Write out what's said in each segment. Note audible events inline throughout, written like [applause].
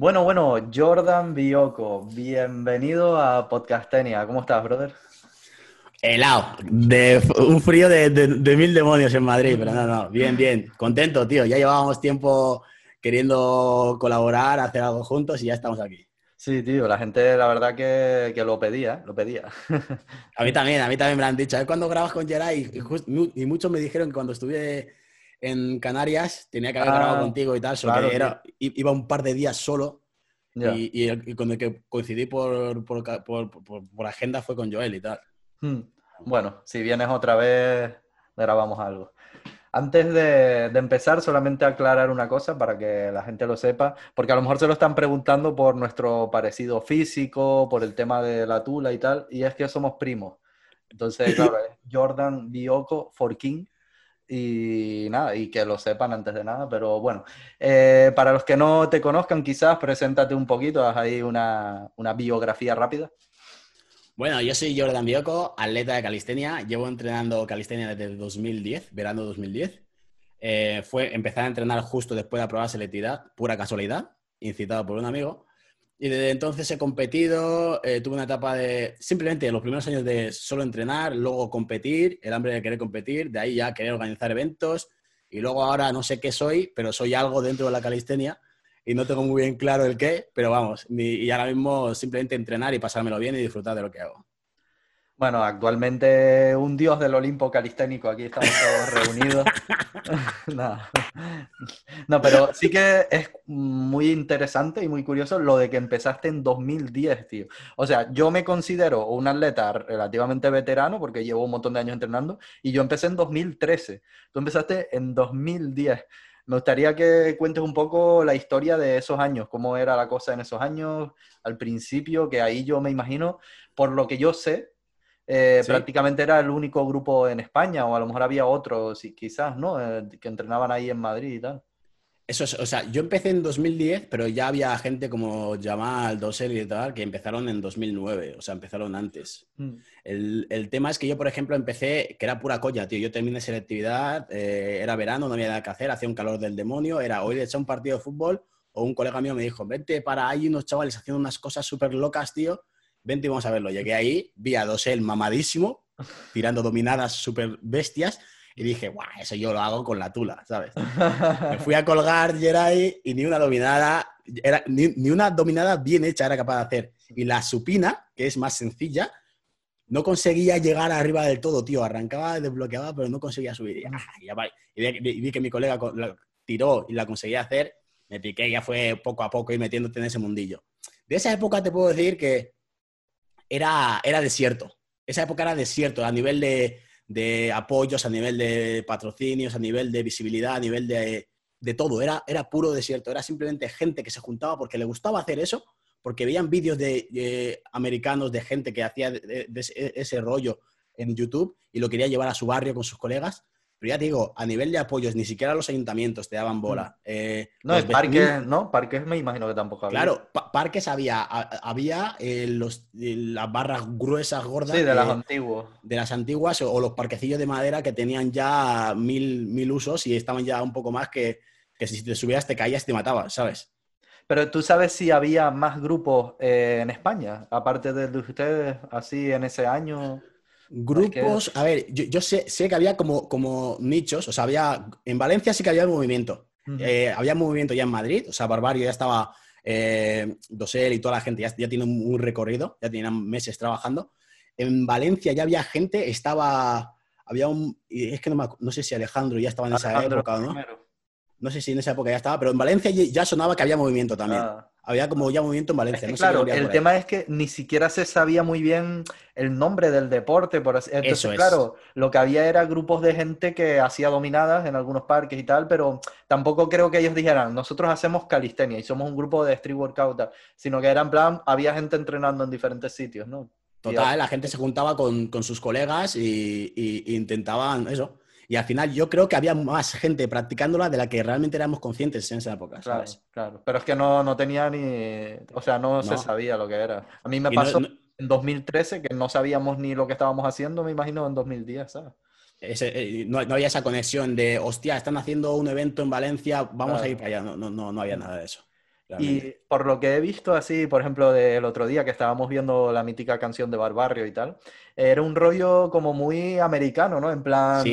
Bueno, bueno, Jordan Bioko, bienvenido a Podcastenia. ¿Cómo estás, brother? Helado, de un frío de, mil demonios en Madrid, pero no, no, bien, bien, contento, tío. Ya llevábamos tiempo queriendo colaborar, hacer algo juntos y ya estamos aquí. Sí, tío, la gente la verdad que, lo pedía, lo pedía. [laughs] A mí también, a mí también me lo han dicho. cuando grabas con Geray? Y, muchos me dijeron que cuando estuve en Canarias tenía que haber grabado ah, contigo y tal, solo que era, iba un par de días solo y, y, con el que coincidí por, por, por, agenda fue con Joel y tal. Hmm. Bueno, si vienes otra vez, grabamos algo. Antes de, empezar, solamente aclarar una cosa para que la gente lo sepa, porque a lo mejor se lo están preguntando por nuestro parecido físico, por el tema de la tula y tal, y es que somos primos. Entonces, [laughs] claro, es Jordan Bioko Forkin, y nada, y que lo sepan antes de nada, pero bueno, eh, para los que no te conozcan, quizás preséntate un poquito, haz ahí una, una biografía rápida. Bueno, yo soy Jordan Bioco, atleta de calistenia. Llevo entrenando calistenia desde 2010, verano 2010. Eh, fue empezar a entrenar justo después de aprobar selectividad, pura casualidad, incitado por un amigo. Y desde entonces he competido, eh, tuve una etapa de simplemente los primeros años de solo entrenar, luego competir, el hambre de querer competir, de ahí ya querer organizar eventos y luego ahora no sé qué soy, pero soy algo dentro de la calistenia y no tengo muy bien claro el qué, pero vamos, y ahora mismo simplemente entrenar y pasármelo bien y disfrutar de lo que hago. Bueno, actualmente un dios del Olimpo calisténico, aquí estamos todos reunidos. [laughs] no. no, pero sí que es muy interesante y muy curioso lo de que empezaste en 2010, tío. O sea, yo me considero un atleta relativamente veterano porque llevo un montón de años entrenando y yo empecé en 2013. Tú empezaste en 2010. Me gustaría que cuentes un poco la historia de esos años, cómo era la cosa en esos años, al principio, que ahí yo me imagino, por lo que yo sé, eh, prácticamente era el único grupo en España, o a lo mejor había otros, quizás, ¿no? Eh, que entrenaban ahí en Madrid y tal. Eso es, o sea, yo empecé en 2010, pero ya había gente como Jamal, Dosel y tal, que empezaron en 2009, o sea, empezaron antes. Mm. El, tema es que yo, por ejemplo, empecé, que era pura coña, tío, yo terminé selectividad, eh, era verano, no había nada que hacer, hacía un calor del demonio, era hoy de echar un partido de fútbol, o un colega mío me dijo, vente para ahí unos chavales haciendo unas cosas súper locas, tío, vente y vamos a verlo. Llegué ahí, vi a Dosel mamadísimo, tirando dominadas súper bestias, y dije, guau, eso yo lo hago con la tula, ¿sabes? Me fui a colgar Jerai y ni una dominada, era, ni, una dominada bien hecha era capaz de hacer. Y la supina, que es más sencilla, no conseguía llegar arriba del todo, tío. Arrancaba, desbloqueaba, pero no conseguía subir. Y, ah, vi, que mi colega la tiró y la conseguía hacer, me piqué y ya fue poco a poco ir metiéndote en ese mundillo. De esa época te puedo decir que era, era desierto. Esa época era desierto a nivel de, de apoyos, a nivel de patrocinios, a nivel de visibilidad, a nivel de, de todo. Era, era puro desierto. Era simplemente gente que se juntaba porque le gustaba hacer eso, porque veían vídeos de, americanos de gente que hacía ese rollo en YouTube y lo quería llevar a su barrio con sus colegas pero ya digo, a nivel de apoyos, ni siquiera los ayuntamientos te daban bola. Mm. Eh, no, es parques, ¿no? Parques me imagino que tampoco había. Claro, parques había. había eh, los, las barras gruesas, gordas. Sí, de las antiguas. De las antiguas o, los parquecillos de madera que tenían ya mil, mil usos y estaban ya un poco más que, que si te subías te caías te matabas, ¿sabes? Pero tú sabes si había más grupos eh, en España, aparte de ustedes, así en ese año. Grupos, a ver, yo, sé, sé, que había como, como nichos, o sea, había, en Valencia sí que había movimiento. Eh, había movimiento ya en Madrid, o sea, Barbario ya estaba, eh, Dosel y toda la gente ya, ya tiene un, recorrido, ya tenían meses trabajando. En Valencia ya había gente, estaba, había un, es que no, no sé si Alejandro ya estaba en esa época, ¿no? No sé si en esa época ya estaba, pero en Valencia ya sonaba que había movimiento también. Ah. Había como ya movimiento en Valencia. claro, el tema es que ni siquiera se sabía muy bien el nombre del deporte. Por así. Entonces, claro, lo que había era grupos de gente que hacía dominadas en algunos parques y tal, pero tampoco creo que ellos dijeran, nosotros hacemos calistenia y somos un grupo de street workout, sino que era en plan, había gente entrenando en diferentes sitios, ¿no? Total, la gente se juntaba con, sus colegas y intentaban eso, y al final yo creo que había más gente practicándola de la que realmente éramos conscientes en esa época. Claro, claro. Pero es que no, no tenía ni. O sea, no, se sabía lo que era. A mí me pasó en 2013 que no sabíamos ni lo que estábamos haciendo, me imagino, en 2010, ¿sabes? Eh, no, había esa conexión de, hostia, están haciendo un evento en Valencia, vamos a ir para allá. No, no, no, había nada de eso. Y por lo que he visto así, por ejemplo, del otro día que estábamos viendo la mítica canción de Barbarrio y tal, era un rollo como muy americano, ¿no? En plan,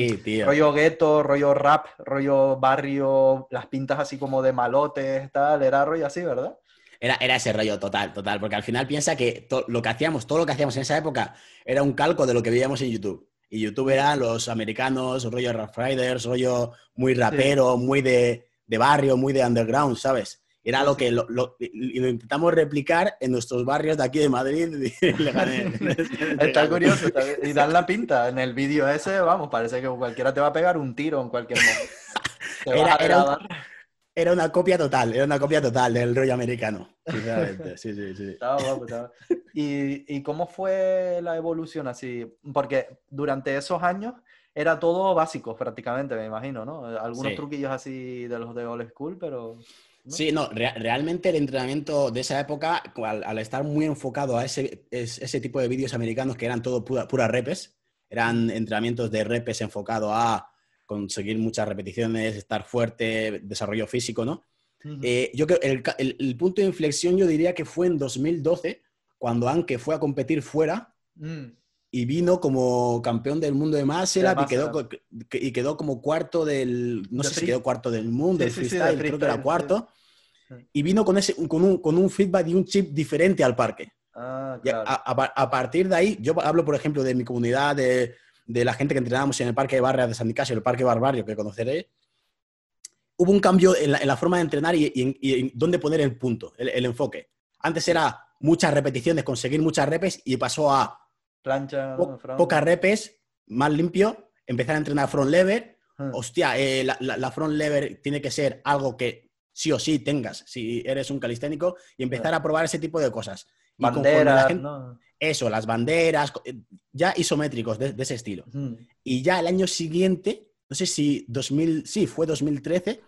rollo gueto, rollo rap, rollo barrio, las pintas así como de malotes, tal, era rollo así, ¿verdad? Era, era ese rollo total, total, porque al final piensa que lo que hacíamos, todo lo que hacíamos en esa época era un calco de lo que veíamos en YouTube. Y YouTube eran los americanos, rollo Rough Riders, rollo muy rapero, muy de, de barrio, muy de underground, ¿sabes? Era lo que lo, intentamos replicar en nuestros barrios de aquí de Madrid [laughs] Está curioso. Y dan la pinta. En el vídeo ese, vamos, parece que cualquiera te va a pegar un tiro en cualquier momento. Era, una copia total, era una copia total del rollo americano. Sinceramente. Sí, sí, sí. Estaba guapo, estaba. ¿Y, ¿Y cómo fue la evolución así? Porque durante esos años era todo básico prácticamente, me imagino, ¿no? Algunos truquillos así de los de old school, pero... Sí, no, realmente el entrenamiento de esa época, al, estar muy enfocado a ese, ese tipo de vídeos americanos que eran todo pura, pura, repes, eran entrenamientos de repes enfocado a conseguir muchas repeticiones, estar fuerte, desarrollo físico, ¿no? Eh, yo creo el, el, punto de inflexión yo diría que fue en 2012, cuando Anke fue a competir fuera mm. y vino como campeón del mundo de y quedó, y quedó como cuarto del, no sé si quedó cuarto del mundo, sí, freestyle, creo que era cuarto y vino con, ese, con, un, con un feedback y un chip diferente al parque. Ah, a, partir de ahí, yo hablo, por ejemplo, de mi comunidad, de, de la gente que entrenábamos en el Parque de Barra de San Nicasio, el Parque Barbario, que conoceré. Hubo un cambio en la, forma de entrenar y, en, dónde poner el punto, el, enfoque. Antes era muchas repeticiones, conseguir muchas repes y pasó a plancha, pocas repes, más limpio, empezar a entrenar front lever. Ah. Hostia, eh, la, la, front lever tiene que ser algo que sí o sí tengas si eres un calisténico y empezar a probar ese tipo de cosas. Banderas, Eso, las banderas, eh, ya isométricos de, ese estilo. Y ya el año siguiente, no sé si 2000, sí, fue 2013,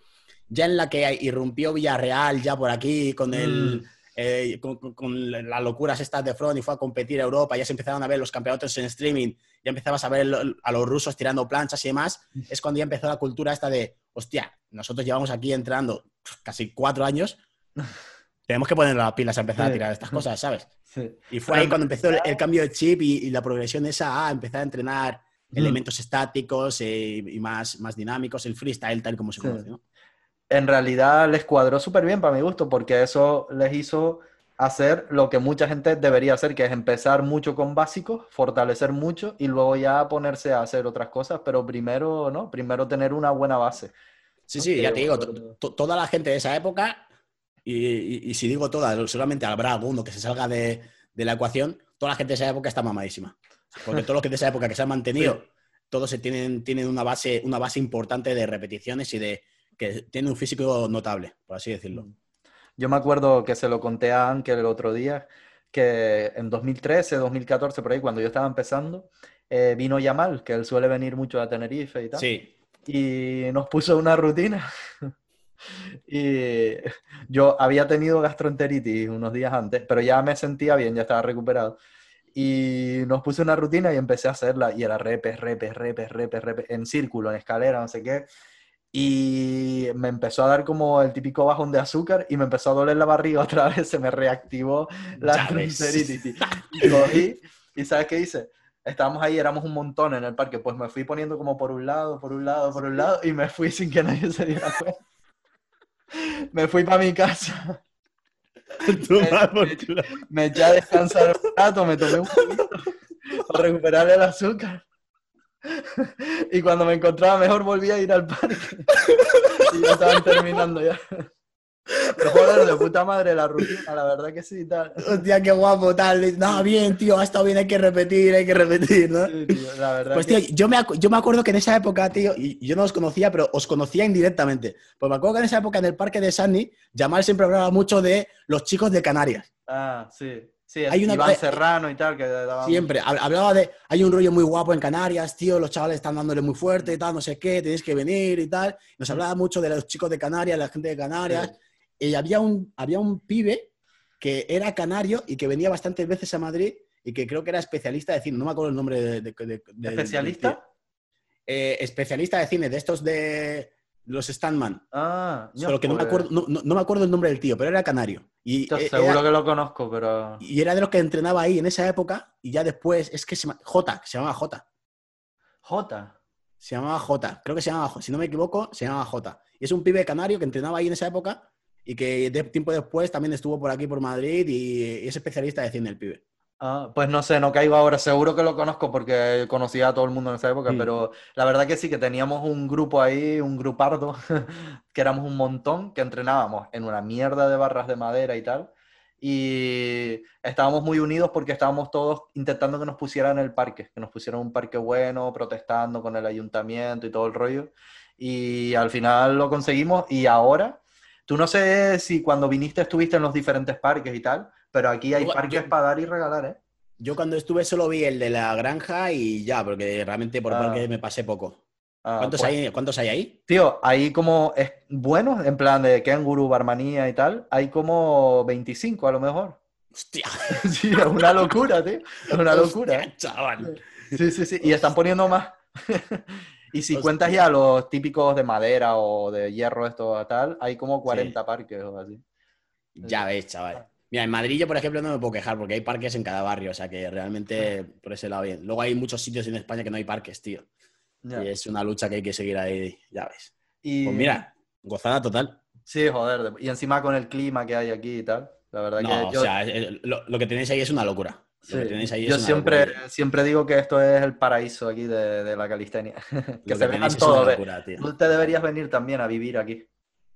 ya en la que irrumpió Villarreal, ya por aquí, con el... Eh, con, las locuras estas de front y fue a competir a Europa, ya se empezaron a ver los campeonatos en streaming, ya empezabas a ver a los rusos tirando planchas y demás, es cuando ya empezó la cultura esta de, hostia, nosotros llevamos aquí entrando casi cuatro años, tenemos que poner las pilas a empezar a tirar estas cosas, ¿sabes? [laughs] Y fue ahí cuando empezó el, cambio de chip y, la progresión esa a empezar a entrenar elementos estáticos eh, y más, más dinámicos, el freestyle tal como se conoce, En realidad les cuadró súper bien para mi gusto porque eso les hizo hacer lo que mucha gente debería hacer, que es empezar mucho con básicos, fortalecer mucho y luego ya ponerse a hacer otras cosas, pero primero, ¿no? Primero tener una buena base. Sí, sí, ya te digo, toda la gente de esa época, y, si digo toda, solamente habrá alguno que se salga de, la ecuación, toda la gente de esa época está mamadísima. Porque todos los que de esa época que se han mantenido, todos se tienen, tienen una, base, una base importante de repeticiones y de que tienen un físico notable, por así decirlo. Mm. Yo me acuerdo que se lo conté a Anke el otro día, que en 2013, 2014, por ahí, cuando yo estaba empezando, eh, vino Yamal, que él suele venir mucho a Tenerife y tal. Sí y nos puso una rutina. [laughs] y yo había tenido gastroenteritis unos días antes, pero ya me sentía bien, ya estaba recuperado. Y nos puso una rutina y empecé a hacerla y era repes, repes, repes, repes, repes, en círculo, en escalera, no sé qué. Y me empezó a dar como el típico bajón de azúcar y me empezó a doler la barriga [laughs] otra vez, se me reactivó la gastroenteritis. [laughs] Y cogí, ¿y sabes qué hice? Estábamos ahí, éramos un montón en el parque, pues me fui poniendo como por un lado, por un lado, por un lado, y me fui sin que [laughs] nadie se diera cuenta. me fui para mi casa. [laughs] me, eché a descansar un rato, me tomé un poquito para recuperar el azúcar. y cuando me encontraba mejor volví a ir al parque. y ya estaban terminando ya. Pero joder, de puta madre la rutina, la verdad que sí, tal. Hostia, qué guapo, tal. No, bien, tío, ha estado bien, hay que repetir, hay que repetir, ¿no? Sí, tío, la verdad. Pues, tío, yo, me yo me acuerdo que en esa época, tío, y yo no os conocía, pero os conocía indirectamente. Pues me acuerdo que en esa época en el parque de Sandy, Jamal siempre hablaba mucho de los chicos de Canarias. Ah, sí. Sí, hay una, Iván Serrano y tal. Que Siempre, hablaba de, hay un rollo muy guapo en Canarias, tío, los chavales están dándole muy fuerte y tal, no sé qué, tenéis que venir y tal. Nos hablaba mucho de los chicos de Canarias, la gente de Canarias y había un, había un pibe que era canario y que venía bastantes veces a Madrid y que creo que era especialista de cine, no me acuerdo el nombre de... ¿Especialista? Eh, especialista de cine, de estos de, Los Standman. Ah, Solo que no me, acuerdo, no, me acuerdo el nombre del tío, pero era canario. Y seguro que lo conozco, pero. Y era de los que entrenaba ahí en esa época. Y ya después, es que se. J, se llamaba J. J. Se llamaba J. Creo que se llamaba, si no me equivoco, se llamaba J. Y es un pibe canario que entrenaba ahí en esa época y que de tiempo después también estuvo por aquí, por Madrid, y es especialista de cine el pibe. Ah, pues no sé, no caigo ahora. Seguro que lo conozco porque conocía a todo el mundo en esa época, mm. pero la verdad que sí, que teníamos un grupo ahí, un grupardo, [laughs] que éramos un montón, que entrenábamos en una mierda de barras de madera y tal. Y estábamos muy unidos porque estábamos todos intentando que nos pusieran el parque, que nos pusieran un parque bueno, protestando con el ayuntamiento y todo el rollo. Y al final lo conseguimos y ahora, tú no sé si cuando viniste estuviste en los diferentes parques y tal, pero aquí hay parques para dar y regalar, ¿eh? Yo cuando estuve solo vi el de la granja y ya, porque realmente por ah. parque me pasé poco. Ah, ¿Cuántos, pues hay, ¿Cuántos hay ahí? Tío, hay como es, buenos, en plan de Kenguru, Barmanía y tal, hay como 25 a lo mejor. Hostia. [laughs] Sí, es una locura, tío. Es una locura. chaval. Sí, sí, sí. Y están poniendo más. [laughs] y si cuentas ya los típicos de madera o de hierro, esto tal, hay como 40 parques o así. Ya ves, chaval. Mira, en Madrid yo, por ejemplo, no me puedo quejar porque hay parques en cada barrio, o sea que realmente por ese lado bien. Luego hay muchos sitios en España que no hay parques, tío. Y es una lucha que hay que seguir ahí, ya ves. Y... Pues mira, gozada total. Sí, joder. Y encima con el clima que hay aquí y tal. La verdad que yo... o sea, lo, que tenéis ahí es una locura. Yo siempre, siempre digo que esto es el paraíso aquí de, la calistenia. [laughs] que se vengan todos. Tú te deberías venir también a vivir aquí.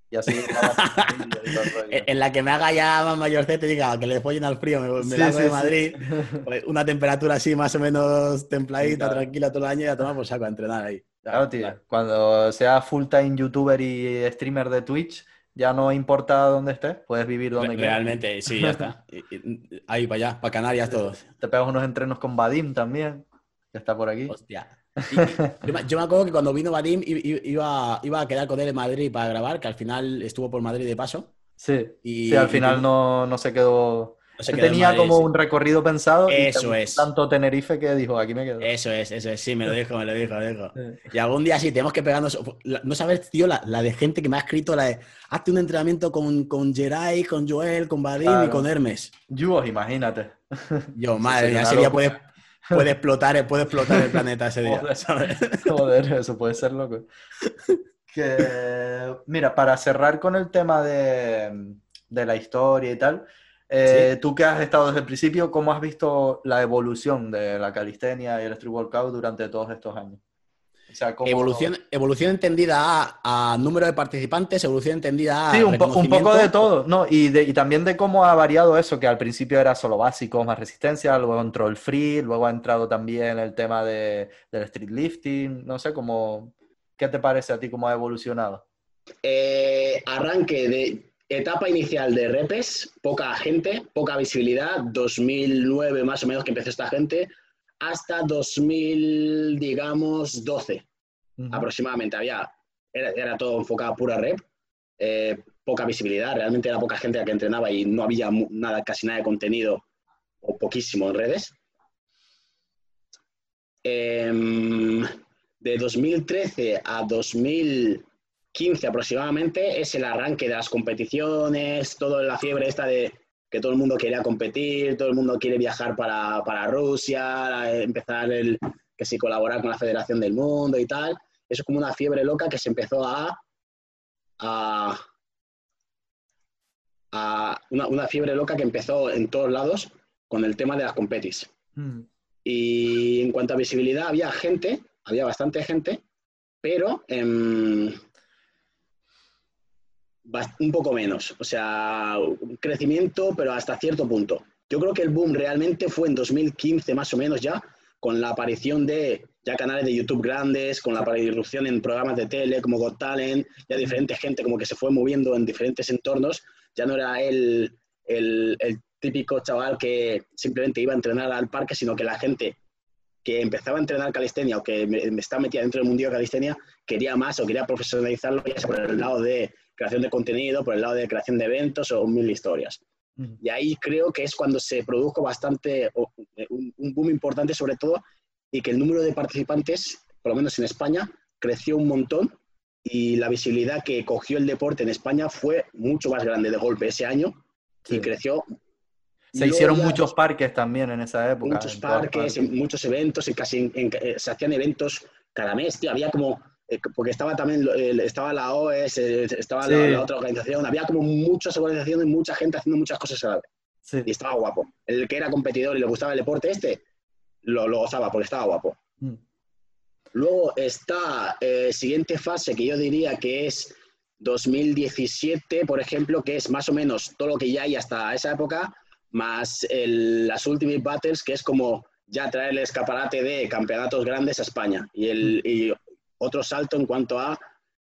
Y así. [laughs] en la que me haga ya más mayorcete, diga que le follen al frío, me, me de Madrid, pues, una temperatura así más o menos templadita, tranquila todo el año y a tomar por saco a entrenar ahí. claro, tío. Cuando seas full time youtuber y streamer de Twitch, ya no importa dónde estés, puedes vivir donde quieras. Realmente, sí, ya está. [laughs] Ahí para allá, para Canarias todos. Te pegas unos entrenos con Vadim también, que está por aquí. Hostia yo, me acuerdo que cuando vino Vadim iba, iba a quedar con él en Madrid para grabar, que al final estuvo por Madrid de paso. Sí, y, al final no, no, se quedó. Tenía como un recorrido pensado. Eso es. Tanto Tenerife que dijo, aquí me quedo. Eso es, eso es. Sí, me lo dijo, me lo dijo, me lo dijo. Y algún día sí, tenemos que pegarnos. No sabes, tío, la, de gente que me ha escrito, la de hazte un entrenamiento con, con Geray, con Joel, con Vadim y con Hermes. Yo, imagínate. [laughs] Yo, madre mía, sería puede puede explotar, puede explotar el planeta ese día. Joder, [laughs] eso puede ser loco. mira, para cerrar con el tema de, la historia y tal, eh, tú que has estado desde el principio, ¿cómo has visto la evolución de la calistenia y el street workout durante todos estos años? evolución, evolución entendida a, número de participantes, evolución entendida a. Sí, un, poco de todo, ¿no? Y, también de cómo ha variado eso, que al principio era solo básico, más resistencia, luego entró el free, luego ha entrado también el tema de, del street lifting, no sé, cómo. ¿Qué te parece a ti cómo ha evolucionado? Eh, arranque de etapa inicial de repes, poca gente, poca visibilidad, 2009 más o menos que empezó esta gente, hasta 2000, digamos, 12 aproximadamente. Había, era, todo enfocado a pura rep, eh, poca visibilidad, realmente era poca gente la que entrenaba y no había nada, casi nada de contenido o poquísimo en redes. Em, de 2013 a 2015 aproximadamente es el arranque de las competiciones, toda la fiebre esta de que todo el mundo quería competir, todo el mundo quiere viajar para, Rusia, empezar el, que si colaborar con la Federación del Mundo y tal. Eso es como una fiebre loca que se empezó a... a, una, fiebre loca que empezó en todos lados con el tema de las competis. Mm. Y en cuanto a visibilidad, había gente, había bastante gente, pero... un poco menos. O sea, un crecimiento, pero hasta cierto punto. Yo creo que el boom realmente fue en 2015 más o menos ya, con la aparición de ya canales de YouTube grandes, con la aparición en programas de tele como Got Talent, ya diferente gente como que se fue moviendo en diferentes entornos. Ya no era el, el, típico chaval que simplemente iba a entrenar al parque, sino que la gente que empezaba a entrenar calistenia o que me, está metida dentro del mundo de calistenia quería más o quería profesionalizarlo ya por el lado de creación de contenido, por el lado de creación de eventos o mil historias. Y ahí creo que es cuando se produjo bastante, eh, un, boom importante sobre todo, y que el número de participantes, por lo menos en España, creció un montón y la visibilidad que cogió el deporte en España fue mucho más grande de golpe ese año y creció. Se hicieron muchos parques también en esa época. Muchos parques, muchos eventos, y casi eh, se hacían eventos cada mes, tío. Había como, porque estaba también, estaba la OES, eh, estaba la, otra organización, había como muchas organizaciones y mucha gente haciendo muchas cosas a la vez. Y estaba guapo. El que era competidor y le gustaba el deporte este, lo, lo gozaba porque estaba guapo. Mm. Luego está eh, siguiente fase que yo diría que es 2017, por ejemplo, que es más o menos todo lo que ya hay hasta esa época, más las Ultimate Battles, que es como ya traer el escaparate de campeonatos grandes a España. Y, el, otro salto en cuanto a,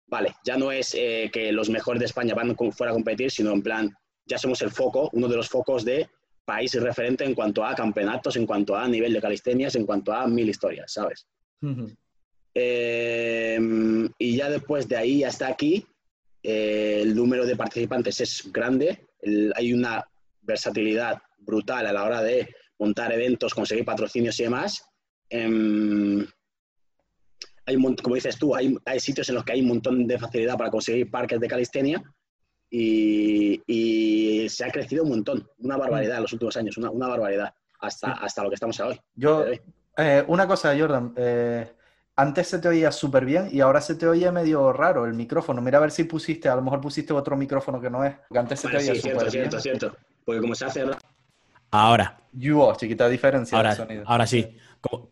vale, ya no es eh, que los mejores de España van fuera a competir, sino en plan, ya somos el foco, uno de los focos de país referente en cuanto a campeonatos, en cuanto a nivel de calistenias, en cuanto a mil historias, ¿sabes? Em, y ya después de ahí hasta aquí, eh, el número de participantes es grande, hay una versatilidad brutal a la hora de montar eventos, conseguir patrocinios y demás. Em, hay un, como dices tú, hay, hay, sitios en los que hay un montón de facilidad para conseguir parques de calistenia y, y se ha crecido un montón, una barbaridad en los últimos años, una, una barbaridad, hasta, hasta lo que estamos hoy. Yo, eh, una cosa, Jordan, eh, antes se te oía súper bien y ahora se te oye medio raro el micrófono. Mira a ver si pusiste, a lo mejor pusiste otro micrófono que no es. Porque antes se te oía sí, cierto, cierto, cierto. Porque como se hace... Ahora. You chiquita diferencia ahora, de sonido. Ahora sí.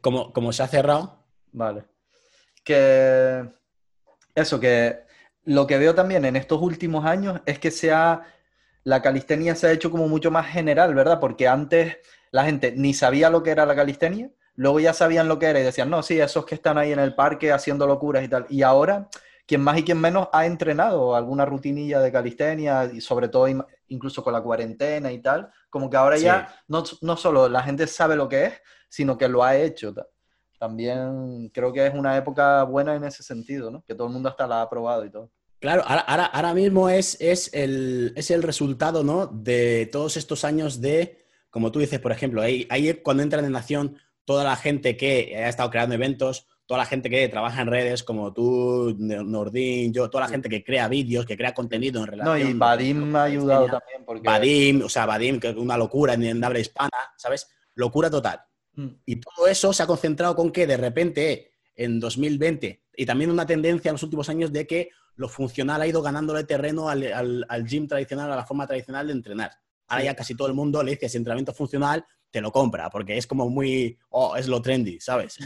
Como, como, se ha cerrado. Vale. Que... Eso, que lo que veo también en estos últimos años es que se ha... La calistenia se ha hecho como mucho más general, ¿verdad? Porque antes la gente ni sabía lo que era la calistenia luego ya sabían lo que era y decían, no, sí, esos que están ahí en el parque haciendo locuras y tal. Y ahora, quien más y quien menos ha entrenado alguna rutinilla de calistenia, y sobre todo incluso con la cuarentena y tal, como que ahora ya no, no, solo la gente sabe lo que es, sino que lo ha hecho. También creo que es una época buena en ese sentido, ¿no? Que todo el mundo hasta la ha probado y todo. Claro, ahora, ahora, mismo es, es, el, es el resultado, ¿no? De todos estos años de, como tú dices, por ejemplo, ahí, ahí cuando entran en Nación toda la gente que ha estado creando eventos, toda la gente que trabaja en redes como tú, Nordin, yo, toda la gente que crea vídeos, que crea contenido en relación. No, y Vadim me ha ayudado también. Porque... Vadim, o sea, Vadim, que es una locura en, habla hispana, ¿sabes? Locura total. Mm. Y todo eso se ha concentrado con que de repente en 2020, y también una tendencia en los últimos años de que lo funcional ha ido ganándole terreno al, al gym tradicional, a la forma tradicional de entrenar. Ahora ya casi todo el mundo le dice entrenamiento funcional, te lo compra, porque es como muy, oh, es lo trendy, ¿sabes?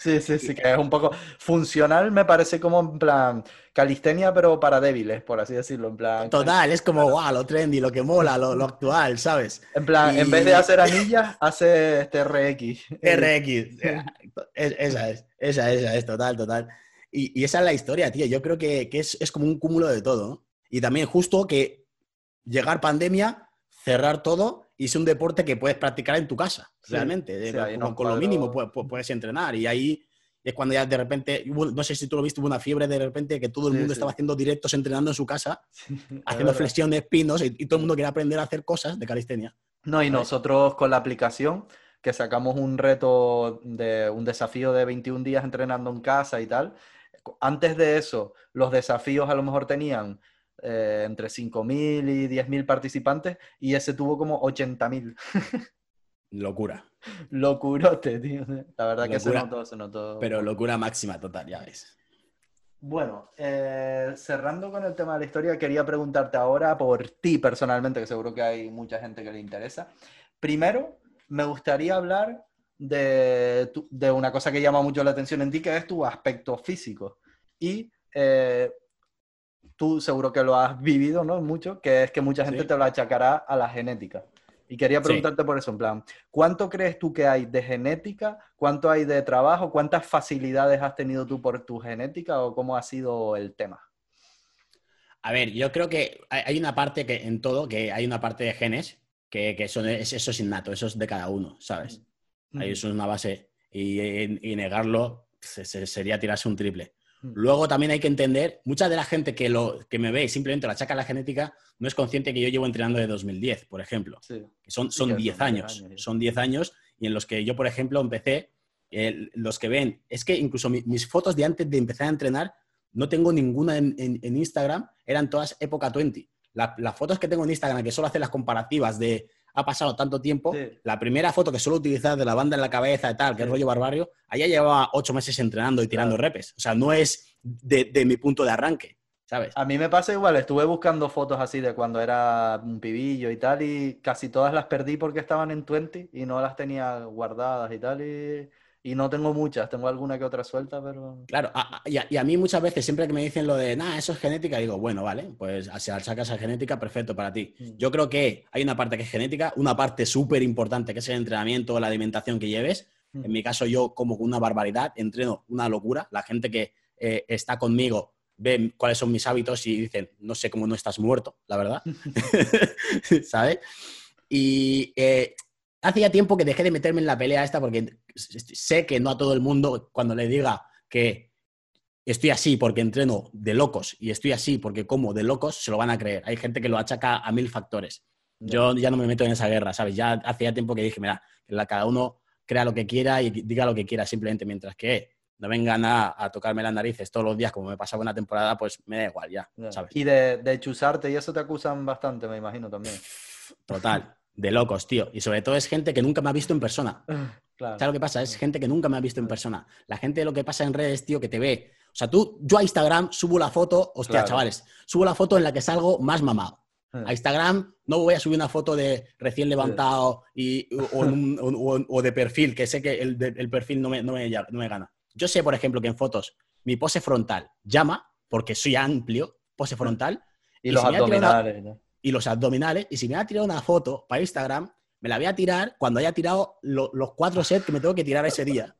Sí, [laughs] sí, sí, que es un poco funcional, me parece como en plan calistenia, pero para débiles, por así decirlo, en plan. Total, es como, wow, lo trendy, lo que mola, lo, lo actual, ¿sabes? En plan, en vez de hacer anillas, hace este RX. [laughs] RX, esa es, esa, esa es, total, total. Y, y, esa es la historia, tío, yo creo que, que es, es como un cúmulo de todo, Y también justo que llegar pandemia cerrar todo y es un deporte que puedes practicar en tu casa, realmente. con, lo mínimo puedes, entrenar. Y ahí es cuando ya de repente, no sé si tú lo viste, hubo una fiebre de repente que todo el mundo estaba haciendo directos entrenando en su casa, [laughs] haciendo flexiones, pinos, y, todo el mundo quería aprender a hacer cosas de calistenia. No, y nosotros con la aplicación, que sacamos un reto de un desafío de 21 días entrenando en casa y tal, antes de eso, los desafíos a lo mejor tenían eh, entre 5.000 y 10.000 participantes y ese tuvo como 80.000. [laughs] Locura. Locurote, tío. La verdad que se notó, se notó. Pero locura máxima total, ya ves. Bueno, eh, cerrando con el tema de la historia, quería preguntarte ahora por ti personalmente, que seguro que hay mucha gente que le interesa. Primero, me gustaría hablar de, de una cosa que llama mucho la atención en ti, que es tu aspecto físico. Y eh, tú seguro que lo has vivido, ¿no? Mucho, que es que mucha gente te lo achacará a la genética. Y quería preguntarte por eso, en plan, ¿cuánto crees tú que hay de genética? ¿Cuánto hay de trabajo? ¿Cuántas facilidades has tenido tú por tu genética o cómo ha sido el tema? A ver, yo creo que hay una parte que en todo, que hay una parte de genes, que, que es, eso es innato, eso es de cada uno, ¿sabes? Mm. Ahí eso es una base. Y, negarlo sería tirarse un triple. Mm. Luego también hay que entender, mucha de la gente que, lo, que me ve y simplemente la achaca a la genética no es consciente que yo llevo entrenando de 2010, por ejemplo. son, son 10 años, son 10 años y en los que yo, por ejemplo, empecé, los que ven, es que incluso mis fotos de antes de empezar a entrenar no tengo ninguna en, Instagram, eran todas época 20. las fotos que tengo en Instagram, que solo hacen las comparativas de ha pasado tanto tiempo, la primera foto que suelo utilizar de la banda en la cabeza y tal, que es rollo barbario, allá llevaba ocho meses entrenando y tirando repes. O sea, no es de, mi punto de arranque, ¿sabes? A mí me pasa igual, estuve buscando fotos así de cuando era un pibillo y tal, y casi todas las perdí porque estaban en 20 y no las tenía guardadas y tal, y y no tengo muchas, tengo alguna que otra suelta, pero... Claro, y, a, mí muchas veces, siempre que me dicen lo de, nada, eso es genética, digo, bueno, vale, pues si sacas esa genética, perfecto para ti. Mm. Yo creo que hay una parte que es genética, una parte súper importante que es el entrenamiento, la alimentación que lleves. Mm. En mi caso, yo como una barbaridad, entreno una locura. La gente que eh, está conmigo ve cuáles son mis hábitos y dicen, no sé cómo no estás muerto, la verdad. [laughs] [laughs] ¿Sabes? Y eh, hacía tiempo que dejé de meterme en la pelea esta porque sé que no a todo el mundo, cuando le diga que estoy así porque entreno de locos y estoy así porque como de locos, se lo van a creer. Hay gente que lo achaca a mil factores. Yo ya no me meto en esa guerra, ¿sabes? Ya hacía tiempo que dije, mira, que cada uno crea lo que quiera y diga lo que quiera simplemente, mientras que no vengan a, tocarme las narices todos los días como me pasaba una temporada, pues me da igual ya, ¿sabes? Y de, de chusarte y eso te acusan bastante, me imagino también. Total de locos, tío. Y sobre todo es gente que nunca me ha visto en persona. ¿Sabes lo que pasa? Es gente que nunca me ha visto en persona. La gente lo que pasa en redes, tío, que te ve. O sea, tú, yo a Instagram subo la foto, hostia, chavales, subo la foto en la que salgo más mamado. A Instagram no voy a subir una foto de recién levantado y, o, de perfil, que sé que el, perfil no me, no, me, gana. Yo sé, por ejemplo, que en fotos mi pose frontal llama, porque soy amplio, pose frontal. Y, los abdominales y los abdominales. Y si me va a tirar una foto para Instagram, me la voy a tirar cuando haya tirado los cuatro sets que me tengo que tirar ese día.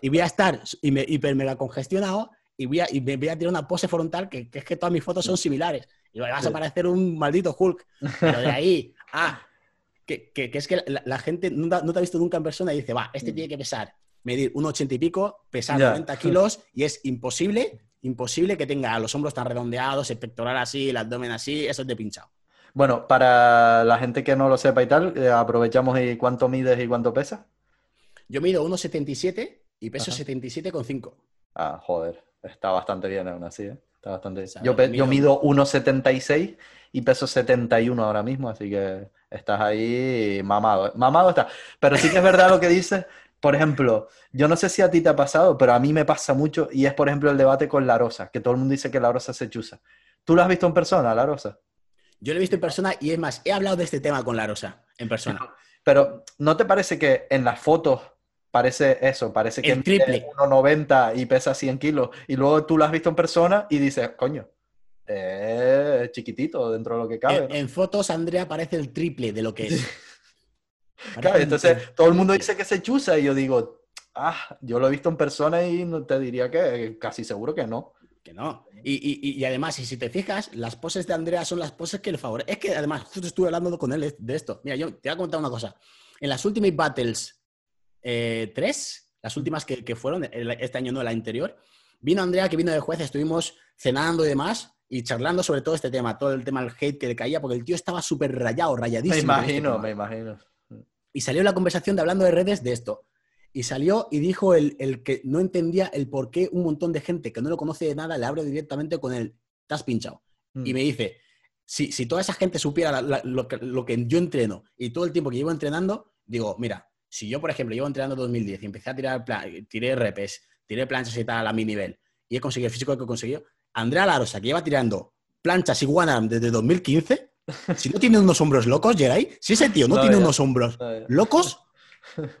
Y voy a estar hiper mega congestionado y, voy a, y me voy a tirar una pose frontal que, es que todas mis fotos son similares. Y vas a parecer un maldito Hulk. Pero de ahí [laughs] ah, que, que, es que la, gente no, te ha visto nunca en persona y dice, va, este tiene que pesar, medir un ochenta y pico, pesar 90 kilos y es imposible, imposible que tenga los hombros tan redondeados, el pectoral así, el abdomen así, eso es de pinchado. Bueno, para la gente que no lo sepa y tal, eh, aprovechamos y cuánto mides y cuánto pesas. Yo mido 1,77 y peso 77,5. Ah, joder, está bastante bien aún así, ¿eh? Está bastante bien. Yo, yo mido 1,76 y peso 71 ahora mismo, así que estás ahí mamado. ¿eh? Mamado está. Pero sí que es verdad lo que dices. Por ejemplo, yo no sé si a ti te ha pasado, pero a mí me pasa mucho y es, por ejemplo, el debate con la rosa, que todo el mundo dice que la rosa se chusa. ¿Tú lo has visto en persona, la rosa? Yo lo he visto en persona y es más, he hablado de este tema con la Rosa, en persona. Pero, ¿no te parece que en las fotos parece eso? Parece que es triple. 1,90 y pesa 100 kilos. Y luego tú lo has visto en persona y dices, coño, es chiquitito dentro de lo que cabe. En, fotos, Andrea parece el triple de lo que es. [laughs] claro, entonces todo el mundo dice que se chusa y yo digo, ah, yo lo he visto en persona y no te diría que casi seguro que no. Que no. Y, además, y si te fijas, las poses de Andrea son las poses que le favorecen. Es que además, justo estuve hablando con él de esto. Mira, yo te voy a contar una cosa. En las Ultimate Battles 3, eh, las últimas que, fueron, este año no, el anterior, vino Andrea, que vino de juez, estuvimos cenando y demás, y charlando sobre todo este tema, todo el tema del hate que le caía, porque el tío estaba súper rayado, rayadísimo. Me imagino, me imagino. Y salió la conversación de hablando de redes de esto. Y salió y dijo el, que no entendía el por qué un montón de gente que no lo conoce de nada le abre directamente con el te has pinchado. Y mm. me dice, si, si, toda esa gente supiera lo, que, yo entreno y todo el tiempo que llevo entrenando, digo, mira, si yo, por ejemplo, llevo entrenando 2010 y empecé a tirar, tiré repes, tiré planchas y tal a mi nivel y he conseguido el físico que he conseguido, Andrea Larosa, que lleva tirando planchas y one desde 2015, si no tiene unos hombros locos, Geray, si ese tío no, tiene unos hombros locos,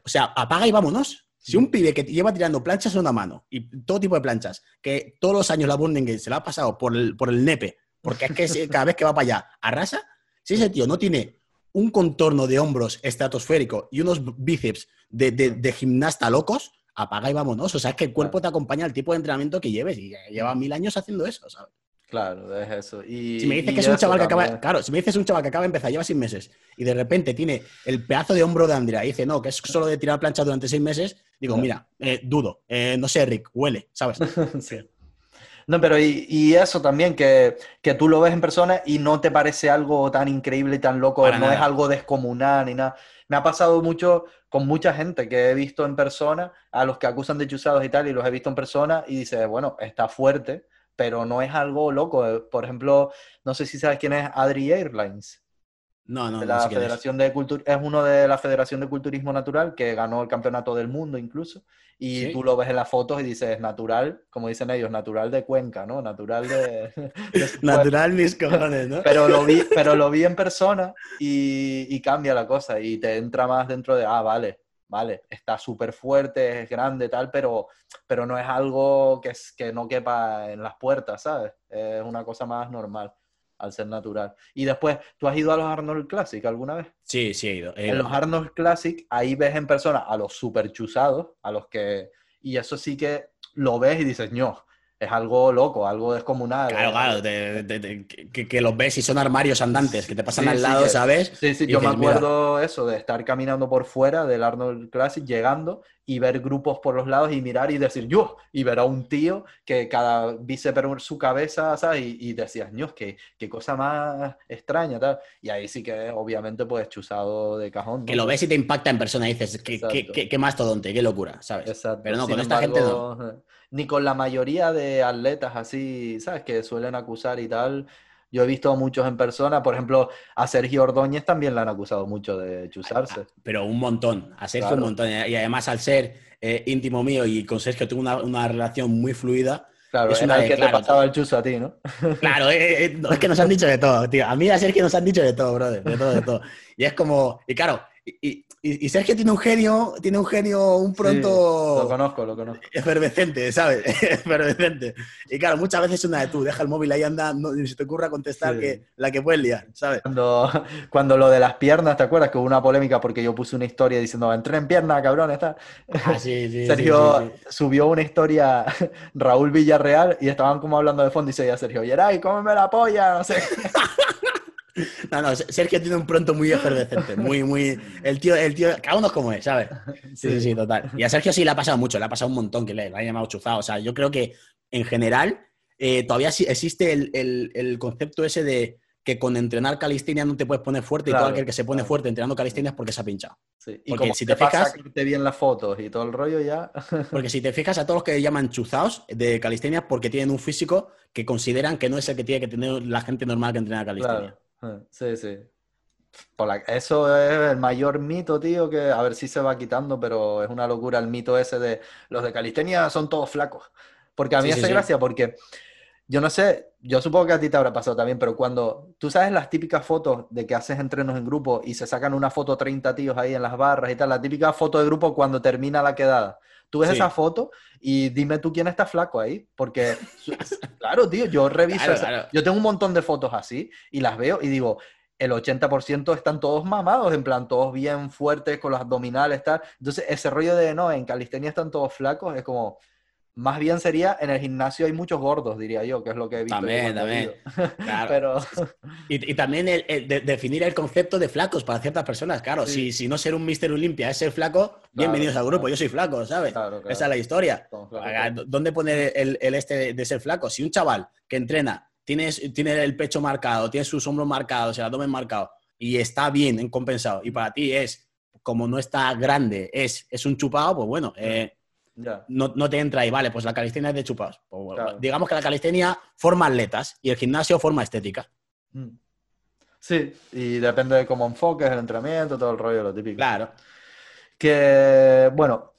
o sea, apaga y vámonos. Si un pibe que lleva tirando planchas en una mano y todo tipo de planchas, que todos los años la Burning se la ha pasado por el, por el nepe, porque es que cada vez que va para allá arrasa, si ese tío no tiene un contorno de hombros estratosférico y unos bíceps de, gimnasta locos, apaga y vámonos. O sea, es que el cuerpo te acompaña al tipo de entrenamiento que lleves y lleva mil años haciendo eso, ¿sabes? Claro, es eso. Y, si me dices que es un chaval que acaba, claro, si me dices un chaval que acaba de empezar, lleva seis meses, y de repente tiene el pedazo de hombro de Andrea y dice, no, que es solo de tirar plancha durante seis meses, digo, mira, eh, dudo, eh, no sé, Rick, huele, ¿sabes? [laughs] sí. No, pero y, eso también, que, tú lo ves en persona y no te parece algo tan increíble y tan loco, no es algo descomunal ni nada. Me ha pasado mucho con mucha gente que he visto en persona, a los que acusan de chuzados y tal, y los he visto en persona y dice, bueno, está fuerte, pero no es algo loco. Por ejemplo, no sé si sabes quién es Adri Airlines. No, no, la Federación es. de es uno de la Federación de Culturismo Natural que ganó el campeonato del mundo incluso. Y tú lo ves en las fotos y dices natural, como dicen ellos, natural de Cuenca, ¿no? Natural de. [laughs] [laughs] natural mis cojones, ¿no? Pero lo vi, [laughs] pero lo vi en persona y, y cambia la cosa y te entra más dentro de, ah, vale, vale, está súper fuerte, es grande, tal, pero, pero no es algo que, es, que no quepa en las puertas, ¿sabes? Es una cosa más normal al ser natural. Y después, ¿tú has ido a los Arnold Classic alguna vez? Sí, sí he ido. En los Arnold Classic, ahí ves en persona a los super chuzados, a los que... Y eso sí que lo ves y dices, no, es algo loco, algo descomunal. Claro, claro, que, los ves y son armarios andantes, que te pasan al lado, ¿sabes? Sí, sí, yo me acuerdo eso, de estar caminando por fuera del Arnold Classic, llegando y ver grupos por los lados y mirar y decir, yo, y ver a un tío que cada por su cabeza, ¿sabes? Y, decías, Dios, qué, qué cosa más extraña, tal. Y ahí sí que obviamente pues chusado de cajón. Que lo ves y te impacta en persona y dices, qué, qué, qué, mastodonte, qué locura, ¿sabes? Exacto. Pero no, con esta gente no ni con la mayoría de atletas así, ¿sabes? Que suelen acusar y tal. Yo he visto a muchos en persona, por ejemplo, a Sergio Ordóñez también le han acusado mucho de chuzarse. Pero un montón, a Sergio un montón. Y además al ser eh, íntimo mío y con Sergio tengo una, relación muy fluida. Claro, es una que te pasaba el chuzo a ti, ¿no? [laughs] Claro, eh, eh, es que nos han dicho de todo, tío. A mí y a Sergio nos han dicho de todo, brother, de todo, de todo. Y es como, y claro, y, y, Sergio tiene un genio, tiene un genio un pronto. lo conozco, lo conozco. Efervescente, ¿sabes? [laughs] efervescente. Y claro, muchas veces una de tú, deja el móvil ahí anda, no, ni se te ocurra contestar que la que puedes liar, ¿sabes? Cuando, cuando lo de las piernas, ¿te acuerdas? Que hubo una polémica porque yo puse una historia diciendo, entré en pierna, cabrón, está. Ah, sí, sí. [laughs] Sergio subió una historia [laughs] Raúl Villarreal y estaban como hablando de fondo y se veía Sergio, Yeray, cómeme la polla, no sé. No, no, Sergio tiene un pronto muy efervescente, muy, muy... El tío, el tío, cada uno es como es, ¿sabes? Sí, sí, sí, total. Y a Sergio sí le ha pasado mucho, le ha pasado un montón que le, le han llamado chuzado. O sea, yo creo que en general eh, todavía existe el, concepto ese de que con entrenar calistenia no te puedes poner fuerte y todo aquel que se pone fuerte entrenando calistenia es porque se ha pinchado. Sí. Y porque como si te, fijas... te bien las fotos y todo el rollo ya... [laughs] porque si te fijas a todos los que llaman chuzados de calistenia porque tienen un físico que consideran que no es el que tiene que tener la gente normal que entrena calistenia. Ah, sí, sí. Eso es el mayor mito, tío, que a ver si se va quitando, pero es una locura el mito ese de los de calistenia son todos flacos. Porque a mí hace gracia, porque yo no sé, yo supongo que a ti te habrá pasado también, pero cuando tú sabes las típicas fotos de que haces entrenos en grupo y se sacan una foto 30 tíos ahí en las barras y tal, la típica foto de grupo cuando termina la quedada. Tú ves esa foto y dime tú quién está flaco ahí, porque, [laughs] claro, tío, yo reviso, yo tengo un montón de fotos así y las veo y digo, el 80% están todos mamados, en plan, todos bien fuertes con los abdominales, tal. Entonces, ese rollo de, no, en calistenia están todos flacos, es como, más bien sería, en el gimnasio hay muchos gordos, diría yo, que es lo que he visto. También, también. Claro. [laughs] Pero... y, también el, definir el concepto de flacos para ciertas personas. Claro, si, si no ser un Mister Olimpia es ser flaco, bienvenidos al grupo. Yo soy flaco, ¿sabes? Esa es la historia. ¿Dónde poner el, este de ser flaco? Si un chaval que entrena tiene, tiene el pecho marcado, tiene sus hombros marcados, el abdomen marcado y está bien en compensado, y para ti es, como no está grande, es, es un chupado, pues bueno. Eh, no, te entra ahí, vale, pues la calistenia es de chupados. Pues, digamos que la calistenia forma atletas y el gimnasio forma estética. Mm. Sí, y depende de cómo enfoques el entrenamiento, todo el rollo, lo típico. Claro. Que, bueno,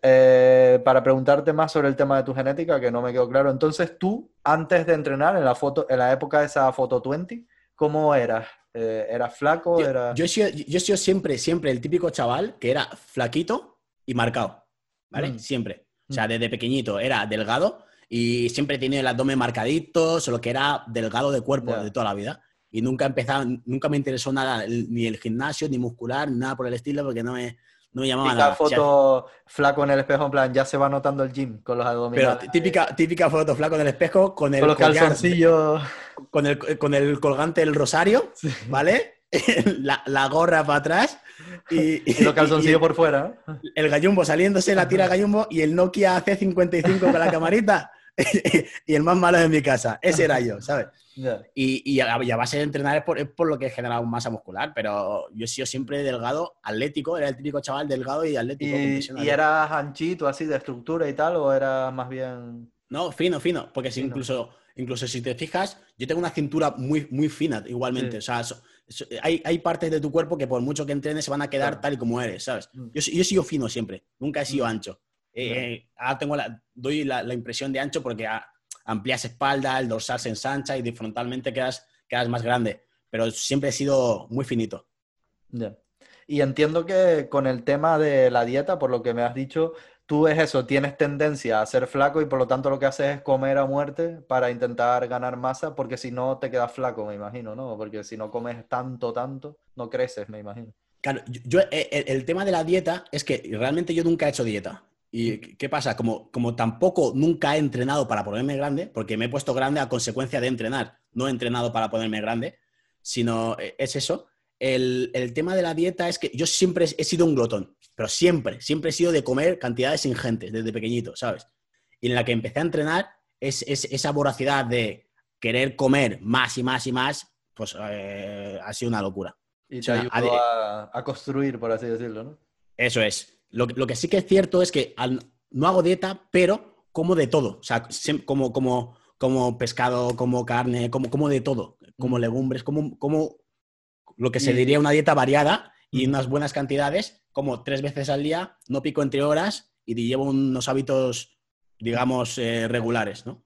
eh, para preguntarte más sobre el tema de tu genética, que no me quedó claro. Entonces, tú, antes de entrenar, en la, foto, en la época de esa foto 20, ¿cómo eras? Eh, ¿Eras flaco? Yo, era... yo, he sido, yo he sido siempre, siempre el típico chaval que era flaquito y marcado. ¿Vale? Mm. Siempre. O sea, mm. desde pequeñito era delgado y siempre tenía el abdomen marcadito, solo que era delgado de cuerpo de toda la vida. Y nunca empezaba, nunca me interesó nada, ni el gimnasio, ni muscular, ni nada por el estilo, porque no me, no me llamaba típica foto flaco en el espejo, en plan, ya se va notando el gym con los abdominales. Pero típica, típica foto flaco en el espejo con el... Con los calzoncillos. Con el, con el colgante del rosario, ¿vale? [laughs] la, la, gorra para atrás y, [laughs] los calzoncillos por fuera. El gallumbo saliéndose, la tira gallumbo y el Nokia C55 con la [laughs] camarita y el más malo de mi casa. Ese era yo, ¿sabes? Y, a, base de entrenar es por, lo que he generado masa muscular, pero yo he sido siempre delgado, atlético, era el típico chaval delgado y atlético. ¿Y, ¿y eras anchito así de estructura y tal o era más bien...? No, fino, fino. Porque si incluso, incluso si te fijas, yo tengo una cintura muy, muy fina igualmente. O sea, hay, hay, partes de tu cuerpo que por mucho que entrenes se van a quedar tal y como eres, ¿sabes? Mm. Yo, yo he sido fino siempre, nunca he sido mm. ancho. Eh, ahora tengo la, doy la, impresión de ancho porque amplias espalda, el dorsal se ensancha y frontalmente quedas, quedas más grande. Pero siempre he sido muy finito. Y entiendo que con el tema de la dieta, por lo que me has dicho, tú es eso, tienes tendencia a ser flaco y por lo tanto lo que haces es comer a muerte para intentar ganar masa, porque si no te quedas flaco, me imagino, ¿no? Porque si no comes tanto, tanto, no creces, me imagino. Claro, yo, eh, el, tema de la dieta es que realmente yo nunca he hecho dieta. ¿Y qué pasa? Como, como tampoco nunca he entrenado para ponerme grande, porque me he puesto grande a consecuencia de entrenar, no he entrenado para ponerme grande, sino eh, es eso. El, el tema de la dieta es que yo siempre he sido un glotón pero siempre, siempre he sido de comer cantidades ingentes desde pequeñito, ¿sabes? Y en la que empecé a entrenar, es, esa voracidad de querer comer más y más y más, pues eh, ha sido una locura. Y te ayudó a, construir, por así decirlo, ¿no? Eso es. Lo, que sí que es cierto es que no hago dieta, pero como de todo. O sea, como, como, como pescado, como carne, como, como de todo. Como legumbres, como, como lo que se diría una dieta variada y unas buenas cantidades, como tres veces al día, no pico entre horas y llevo unos hábitos, digamos, eh, regulares, ¿no?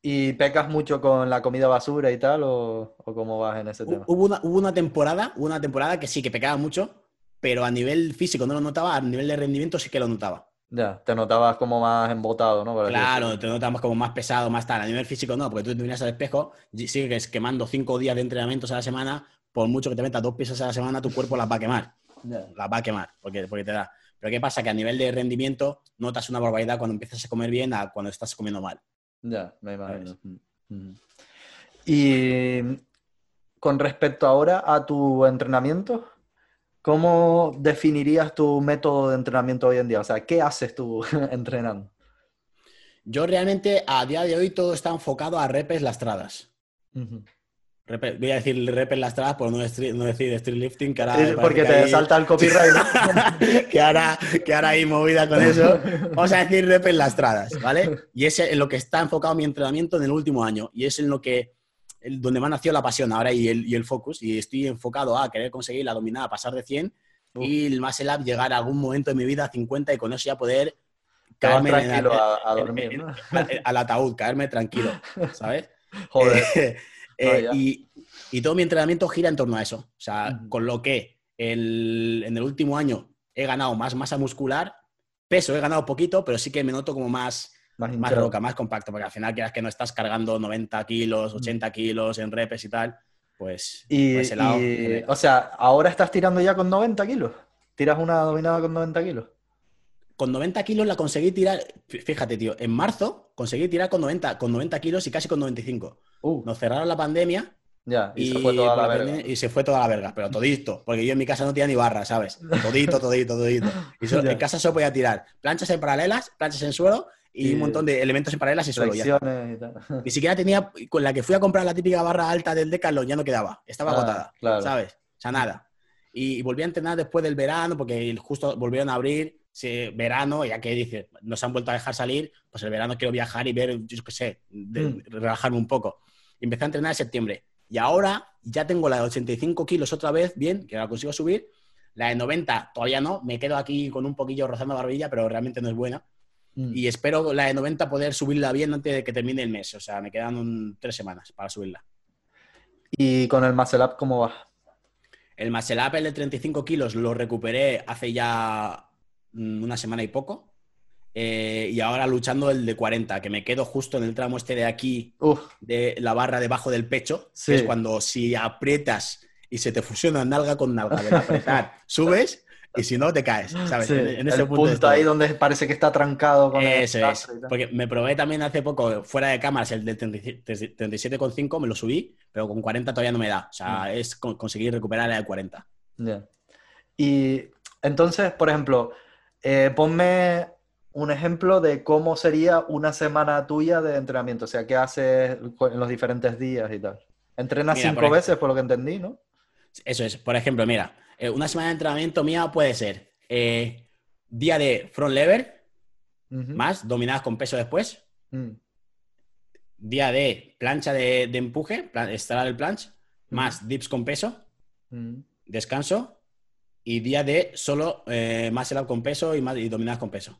¿Y pecas mucho con la comida basura y tal o, cómo vas en ese tema? Hubo una, hubo una, temporada, una temporada que sí, que pecaba mucho, pero a nivel físico no lo notaba, a nivel de rendimiento sí que lo notaba. Ya, te notabas como más embotado, ¿no? claro, te notabas como más pesado, más tal. A nivel físico no, porque tú te miras al espejo, sigues quemando cinco días de entrenamientos a la semana, por mucho que te metas dos piezas a la semana, tu cuerpo las va a quemar la va a quemar, porque, porque te da. Pero ¿qué pasa? Que a nivel de rendimiento notas una barbaridad cuando empiezas a comer bien a cuando estás comiendo mal. Ya, me imagino. Y con respecto ahora a tu entrenamiento, ¿cómo definirías tu método de entrenamiento hoy en día? O sea, ¿qué haces tú [laughs] entrenando? Yo realmente a día de hoy todo está enfocado a repes lastradas voy a decir rep en las tradas por no, decir, no decir street lifting, que ahora porque te salta el copyright. [laughs] que, ahora, que ahora hay movida con eso. Vamos a decir rep en las tradas, ¿vale? Y es en lo que está enfocado mi entrenamiento en el último año. Y es en lo que donde me ha nacido la pasión ahora y el, y el focus. Y estoy enfocado a querer conseguir la dominada, pasar de 100 y el muscle up llegar a algún momento de mi vida a 50 y con eso ya poder caerme tranquilo a, dormir, al ataúd, caerme tranquilo, ¿sabes? [laughs] Joder. Eh, y, todo mi entrenamiento gira en torno a eso. O sea, con lo que en el último año he ganado más masa muscular, peso he ganado poquito, pero sí que me noto como más, más, roca, más compacto, porque al final quieras que no estás cargando 90 kilos, 80 kilos en repes y tal, pues... Y, o sea, ahora estás tirando ya con 90 kilos. ¿Tiras una dominada con 90 kilos? Con 90 kilos la conseguí tirar, fíjate, tío, en marzo conseguí tirar con 90, con 90 kilos y casi con 95. Uh. Nos cerraron la pandemia. Ya, y, se fue toda la verga. Y se fue toda la verga, pero todito, porque yo en mi casa no tenía ni barra, ¿sabes? Todito, todito, todito. Y [laughs] en casa solo podía tirar planchas en paralelas, planchas en suelo y, un montón de elementos en paralelas y suelo. Ya. Ni siquiera tenía, con la que fui a comprar la típica barra alta del Decathlon ya no quedaba, estaba ah, agotada, ¿sabes? O sea, nada. Y, volví a entrenar después del verano, porque justo volvieron a abrir, verano, ya que dice, nos han vuelto a dejar salir, pues el verano quiero viajar y ver, yo qué sé, mm. relajarme un poco empecé a entrenar en septiembre. Y ahora ya tengo la de 85 kilos otra vez, bien, que la consigo subir. La de 90 todavía no, me quedo aquí con un poquillo rozando barbilla, pero realmente no es buena. Mm. Y espero la de 90 poder subirla bien antes de que termine el mes. O sea, me quedan tres semanas para subirla. ¿Y con el Muscle Up cómo va? El Muscle Up, el de 35 kilos, lo recuperé hace ya una semana y poco. Eh, y ahora luchando el de 40, que me quedo justo en el tramo este de aquí, de la barra debajo del pecho, que es cuando si aprietas y se te fusiona nalga con nalga de apretar, [laughs] subes y si no te caes, ¿sabes? En, ese punto, ahí donde parece que está trancado con Eso es. Porque me probé también hace poco, fuera de cámaras, el de 37,5 me lo subí, pero con 40 todavía no me da. O sea, mm. es conseguir recuperar el de 40. Y entonces, por ejemplo, eh, ponme un ejemplo de cómo sería una semana tuya de entrenamiento, o sea, qué haces en los diferentes días y tal. Entrenas cinco veces, por lo que entendí, ¿no? Eso es. Por ejemplo, mira, eh, una semana de entrenamiento mía puede ser eh, día de front lever, más dominadas con peso después, mm. día de plancha de, empuje, estar el planche, más dips con peso, descanso, y día de solo eh, más el con peso y, más, y dominadas con peso.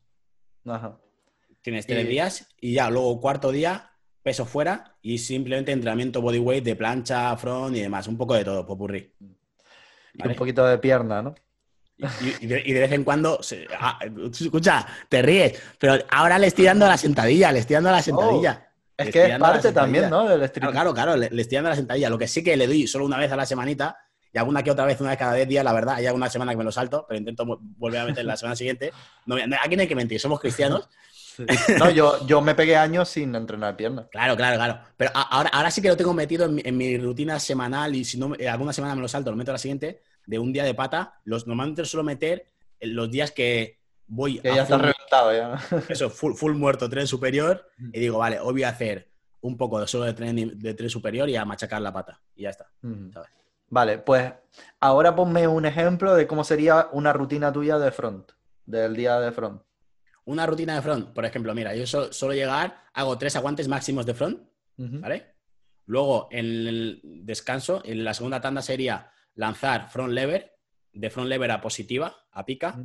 Tienes tres días y ya luego cuarto día, peso fuera y simplemente entrenamiento bodyweight de plancha, front y demás. Un poco de todo, popurrí. Y un poquito de pierna, ¿no? Y, de, vez en cuando, ah, escucha, te ríes, pero ahora le estoy dando la sentadilla, le estoy dando la sentadilla. Oh, es que es parte también, ¿no? Del claro, claro, claro, le, estoy dando la sentadilla. Lo que sí que le doy solo una vez a la semanita y alguna que otra vez, una vez cada 10 días, la verdad, hay alguna semana que me lo salto, pero intento volver a meter la semana siguiente. No, aquí no hay que mentir, somos cristianos. No, yo, yo me pegué años sin entrenar piernas. Claro, claro, claro. Pero ahora, ahora sí que lo tengo metido en mi, rutina semanal y si no, eh, alguna semana me lo salto, lo meto a la siguiente, de un día de pata. Los, normalmente suelo meter los días que voy que ya está reventado ya. Eso, full, full, muerto, tren superior, y digo, vale, hoy voy a hacer un poco de solo de tren, de tren superior y a machacar la pata. Y ya está. Vale, pues ahora ponme un ejemplo de cómo sería una rutina tuya de front, del día de front. Una rutina de front, por ejemplo, mira, yo solo, llegar, hago tres aguantes máximos de front, ¿vale? Luego, en el descanso, en la segunda tanda sería lanzar front lever, de front lever a positiva, a pica,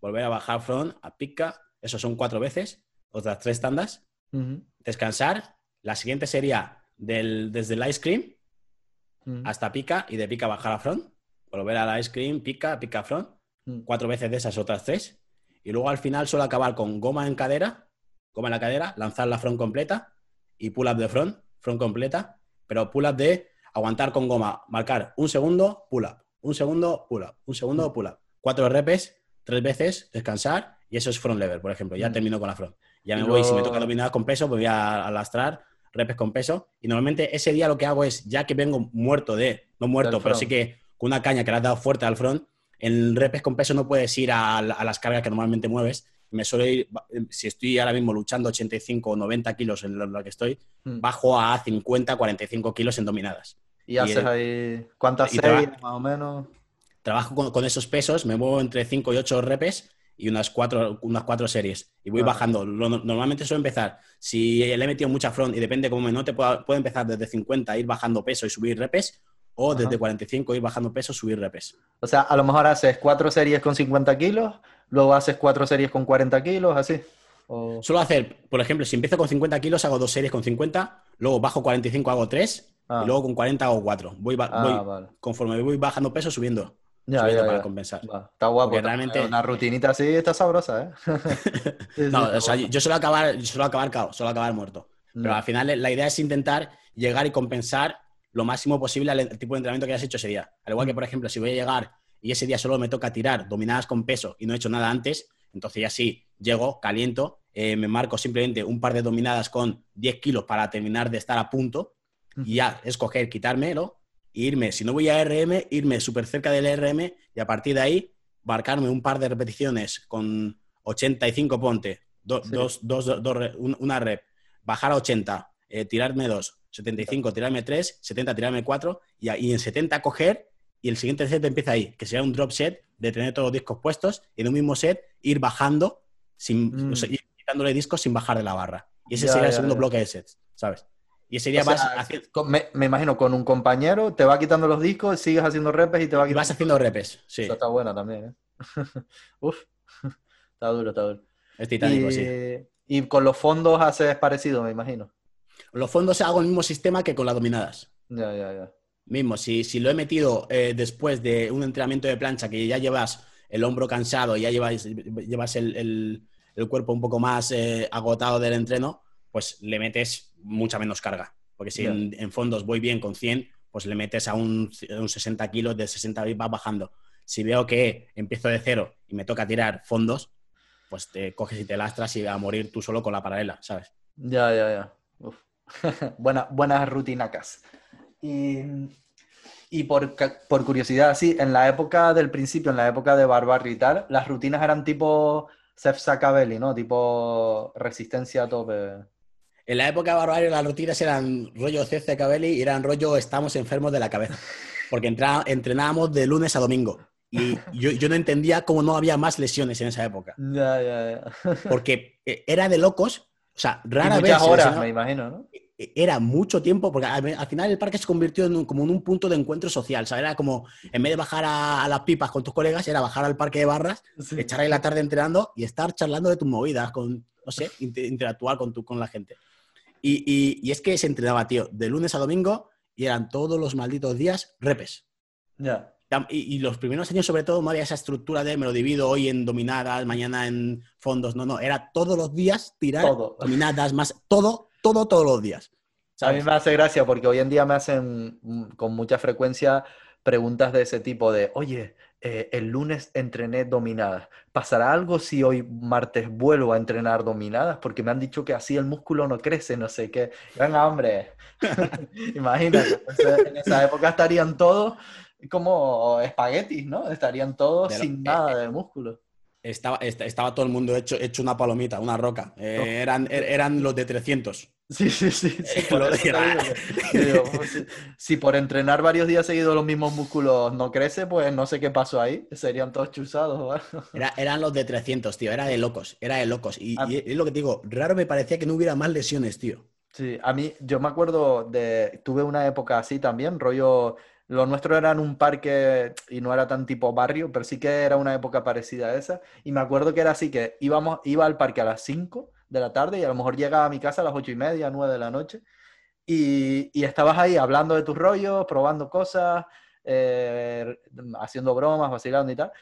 volver a bajar front, a pica, eso son cuatro veces, otras tres tandas, descansar, la siguiente sería del, desde el ice cream hasta pica y de pica bajar a front, volver a la ice cream, pica, pica front, cuatro veces de esas otras tres, y luego al final suelo acabar con goma en cadera, goma en la cadera, lanzar la front completa y pull up de front, front completa, pero pull up de aguantar con goma, marcar un segundo, pull up, un segundo, pull up, un segundo, pull up. Cuatro repes, tres veces, descansar y eso es front lever, por ejemplo. Ya termino con la front. Ya me voy, si me toca dominar con peso, pues voy a alastrar repes con peso. Y normalmente ese día lo que hago es, ya que vengo muerto de, no muerto, pero sí que con una caña que le has dado fuerte al front, en repes con peso no puedes ir a, las cargas que normalmente mueves. Me suelo ir, si estoy ahora mismo luchando 85 o 90 kilos en lo, que estoy, mm. bajo a 50, 45 kilos en dominadas. ¿Y, haces ahí cuántas series más o menos? Trabajo con, esos pesos, me muevo entre 5 y 8 repes y unas cuatro, unas cuatro series. Y voy bajando. normalmente suelo empezar, si le he metido mucha front y depende cómo me note, puedo, puedo empezar desde 50, ir bajando peso y subir repes, o desde 45 ir bajando peso, subir repes. O sea, a lo mejor haces cuatro series con 50 kilos, luego haces cuatro series con 40 kilos, así. Suelo hacer, por ejemplo, si empiezo con 50 kilos, hago dos series con 50, luego bajo 45, hago tres, y ah. luego con 40 hago 4. Voy, ah, Conforme voy bajando peso, subiendo. Ya, para compensar. Está guapo. realmente... Una rutinita así está sabrosa, ¿eh? [laughs] no, o sea, yo suelo acabar, suelo acabar cao, suelo acabar muerto. Pero al final la idea es intentar llegar y compensar lo máximo posible al tipo de entrenamiento que hayas hecho ese día. Al igual que, por ejemplo, si voy a llegar y ese día solo me toca tirar dominadas con peso y no he hecho nada antes, entonces ya sí, llego, caliento, eh, me marco simplemente un par de dominadas con 10 kilos para terminar de estar a punto y ya escoger quitármelo irme, si no voy a RM, irme súper cerca del RM y a partir de ahí marcarme un par de repeticiones con 85 ponte, dos, una rep, bajar a 80, eh, tirarme dos, 75, tirarme tres, 70, tirarme cuatro y, y, en 70 coger y el siguiente set empieza ahí, que sea un drop set de tener todos los discos puestos y en un mismo set ir bajando, sin, mm. ir quitándole discos sin bajar de la barra. Y ese sería el segundo bloque de sets, ¿sabes? Y ese día vas me, imagino con un compañero, te va quitando los discos, sigues haciendo repes y te va quitando. vas haciendo repes, sí. Eso está bueno también, ¿eh? [laughs] Uf, [laughs] está duro, está duro. Es titánico, y, sí. Y con los fondos haces parecido, me imagino. Los fondos hago el mismo sistema que con las dominadas. Ya, ya, ya. Mismo, si, si lo he metido eh, después de un entrenamiento de plancha que ya llevas el hombro cansado y ya llevas, llevas el, cuerpo un poco más eh, agotado del entreno, pues le metes mucha menos carga. Porque si en, fondos voy bien con 100, pues le metes a un, 60 kilos, de 60 va bajando. Si veo que empiezo de cero y me toca tirar fondos, pues te coges y te lastras y a morir tú solo con la paralela, ¿sabes? Ya, ya, ya. [laughs] buenas rutinacas. Y, y por, por, curiosidad, sí, en la época del principio, en la época de Barbarri y tal, las rutinas eran tipo Sef Sakabeli, ¿no? Tipo resistencia a tope. En la época de Barbario las rutinas eran rollo CC Cabelli y eran rollo estamos enfermos de la cabeza. Porque entrenábamos de lunes a domingo. Y yo, no entendía cómo no había más lesiones en esa época. Ya, ya, ya. Porque eh, era de locos. O sea, rara y vez. horas, me imagino, ¿no? e, era mucho tiempo, porque al, final el parque se convirtió en como en un punto de encuentro social, ¿sabes? Era como, en vez de bajar a, las pipas con tus colegas, era bajar al parque de barras, echar ahí la tarde entrenando y estar charlando de tus movidas, con, no sé, interactuar con, tu, con la gente. Y, y, es que se entrenaba, tío, de lunes a domingo y eran todos los malditos días repes. Ya. Y, los primeros años, sobre todo, no había esa estructura de me lo divido hoy en dominadas, mañana en fondos. No, no, era todos los días tirar dominadas, más todo, todo, todos los días. A mí me hace gracia porque hoy en día me hacen mm, con mucha frecuencia preguntas de ese tipo de, oye, eh, el lunes entrené dominadas. ¿Pasará algo si hoy martes vuelvo a entrenar dominadas? Porque me han dicho que así el músculo no crece, no sé qué. Venga, hombre, [laughs] imagínate. en esa época estarían todos como espaguetis, ¿no? Estarían todos sin nada de músculo. Estaba, estaba todo el mundo hecho, hecho una palomita, una roca. Eh, eran, er, eran los de 300. Sí, sí, sí. [laughs] [laughs] si, por entrenar varios días seguidos los mismos músculos no crece, pues no sé qué pasó ahí. Serían todos chuzados. eran los de 300, tío. Era de locos. Era de locos. Y, y, es lo que te digo. Raro me parecía que no hubiera más lesiones, tío. Sí, a mí, yo me acuerdo de. Tuve una época así también, rollo lo nuestro era en un parque y no era tan tipo barrio, pero sí que era una época parecida a esa. Y me acuerdo que era así, que íbamos, iba al parque a las 5 de la tarde y a lo mejor llegaba a mi casa a las 8 y media, 9 de la noche. Y, y estabas ahí hablando de tus rollos, probando cosas, eh, haciendo bromas, vacilando y tal.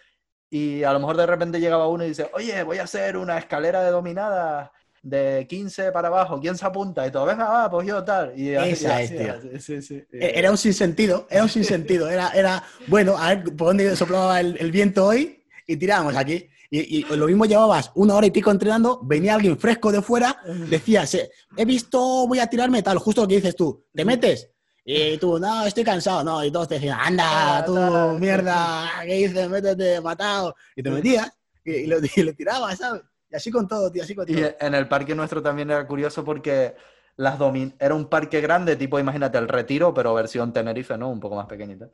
Y a lo mejor de repente llegaba uno y dice, oye, voy a hacer una escalera de dominadas de 15 para abajo, ¿quién se apunta? Y todo, venga, va, pues yo tal. Y Esa es, tío. Sí, sí, e-, Era un sinsentido, era un sinsentido. Era, era bueno, a ver por dónde soplaba el, viento hoy y tirábamos aquí. Y, lo mismo llevabas una hora y pico entrenando, venía alguien fresco de fuera, decía, he visto, voy a tirarme tal, justo lo que dices tú, ¿te metes? Y tú, no, estoy cansado, no, y todos te decían, anda, tú, mierda, ¿qué dices? Métete, matado. Y te metías y, lo, y lo tirabas, ¿sabes? Y así con todo, tío, así con todo. Y en el parque nuestro también era curioso porque las domin era un parque grande, tipo, imagínate, el Retiro, pero versión Tenerife, ¿no? Un poco más pequeñita.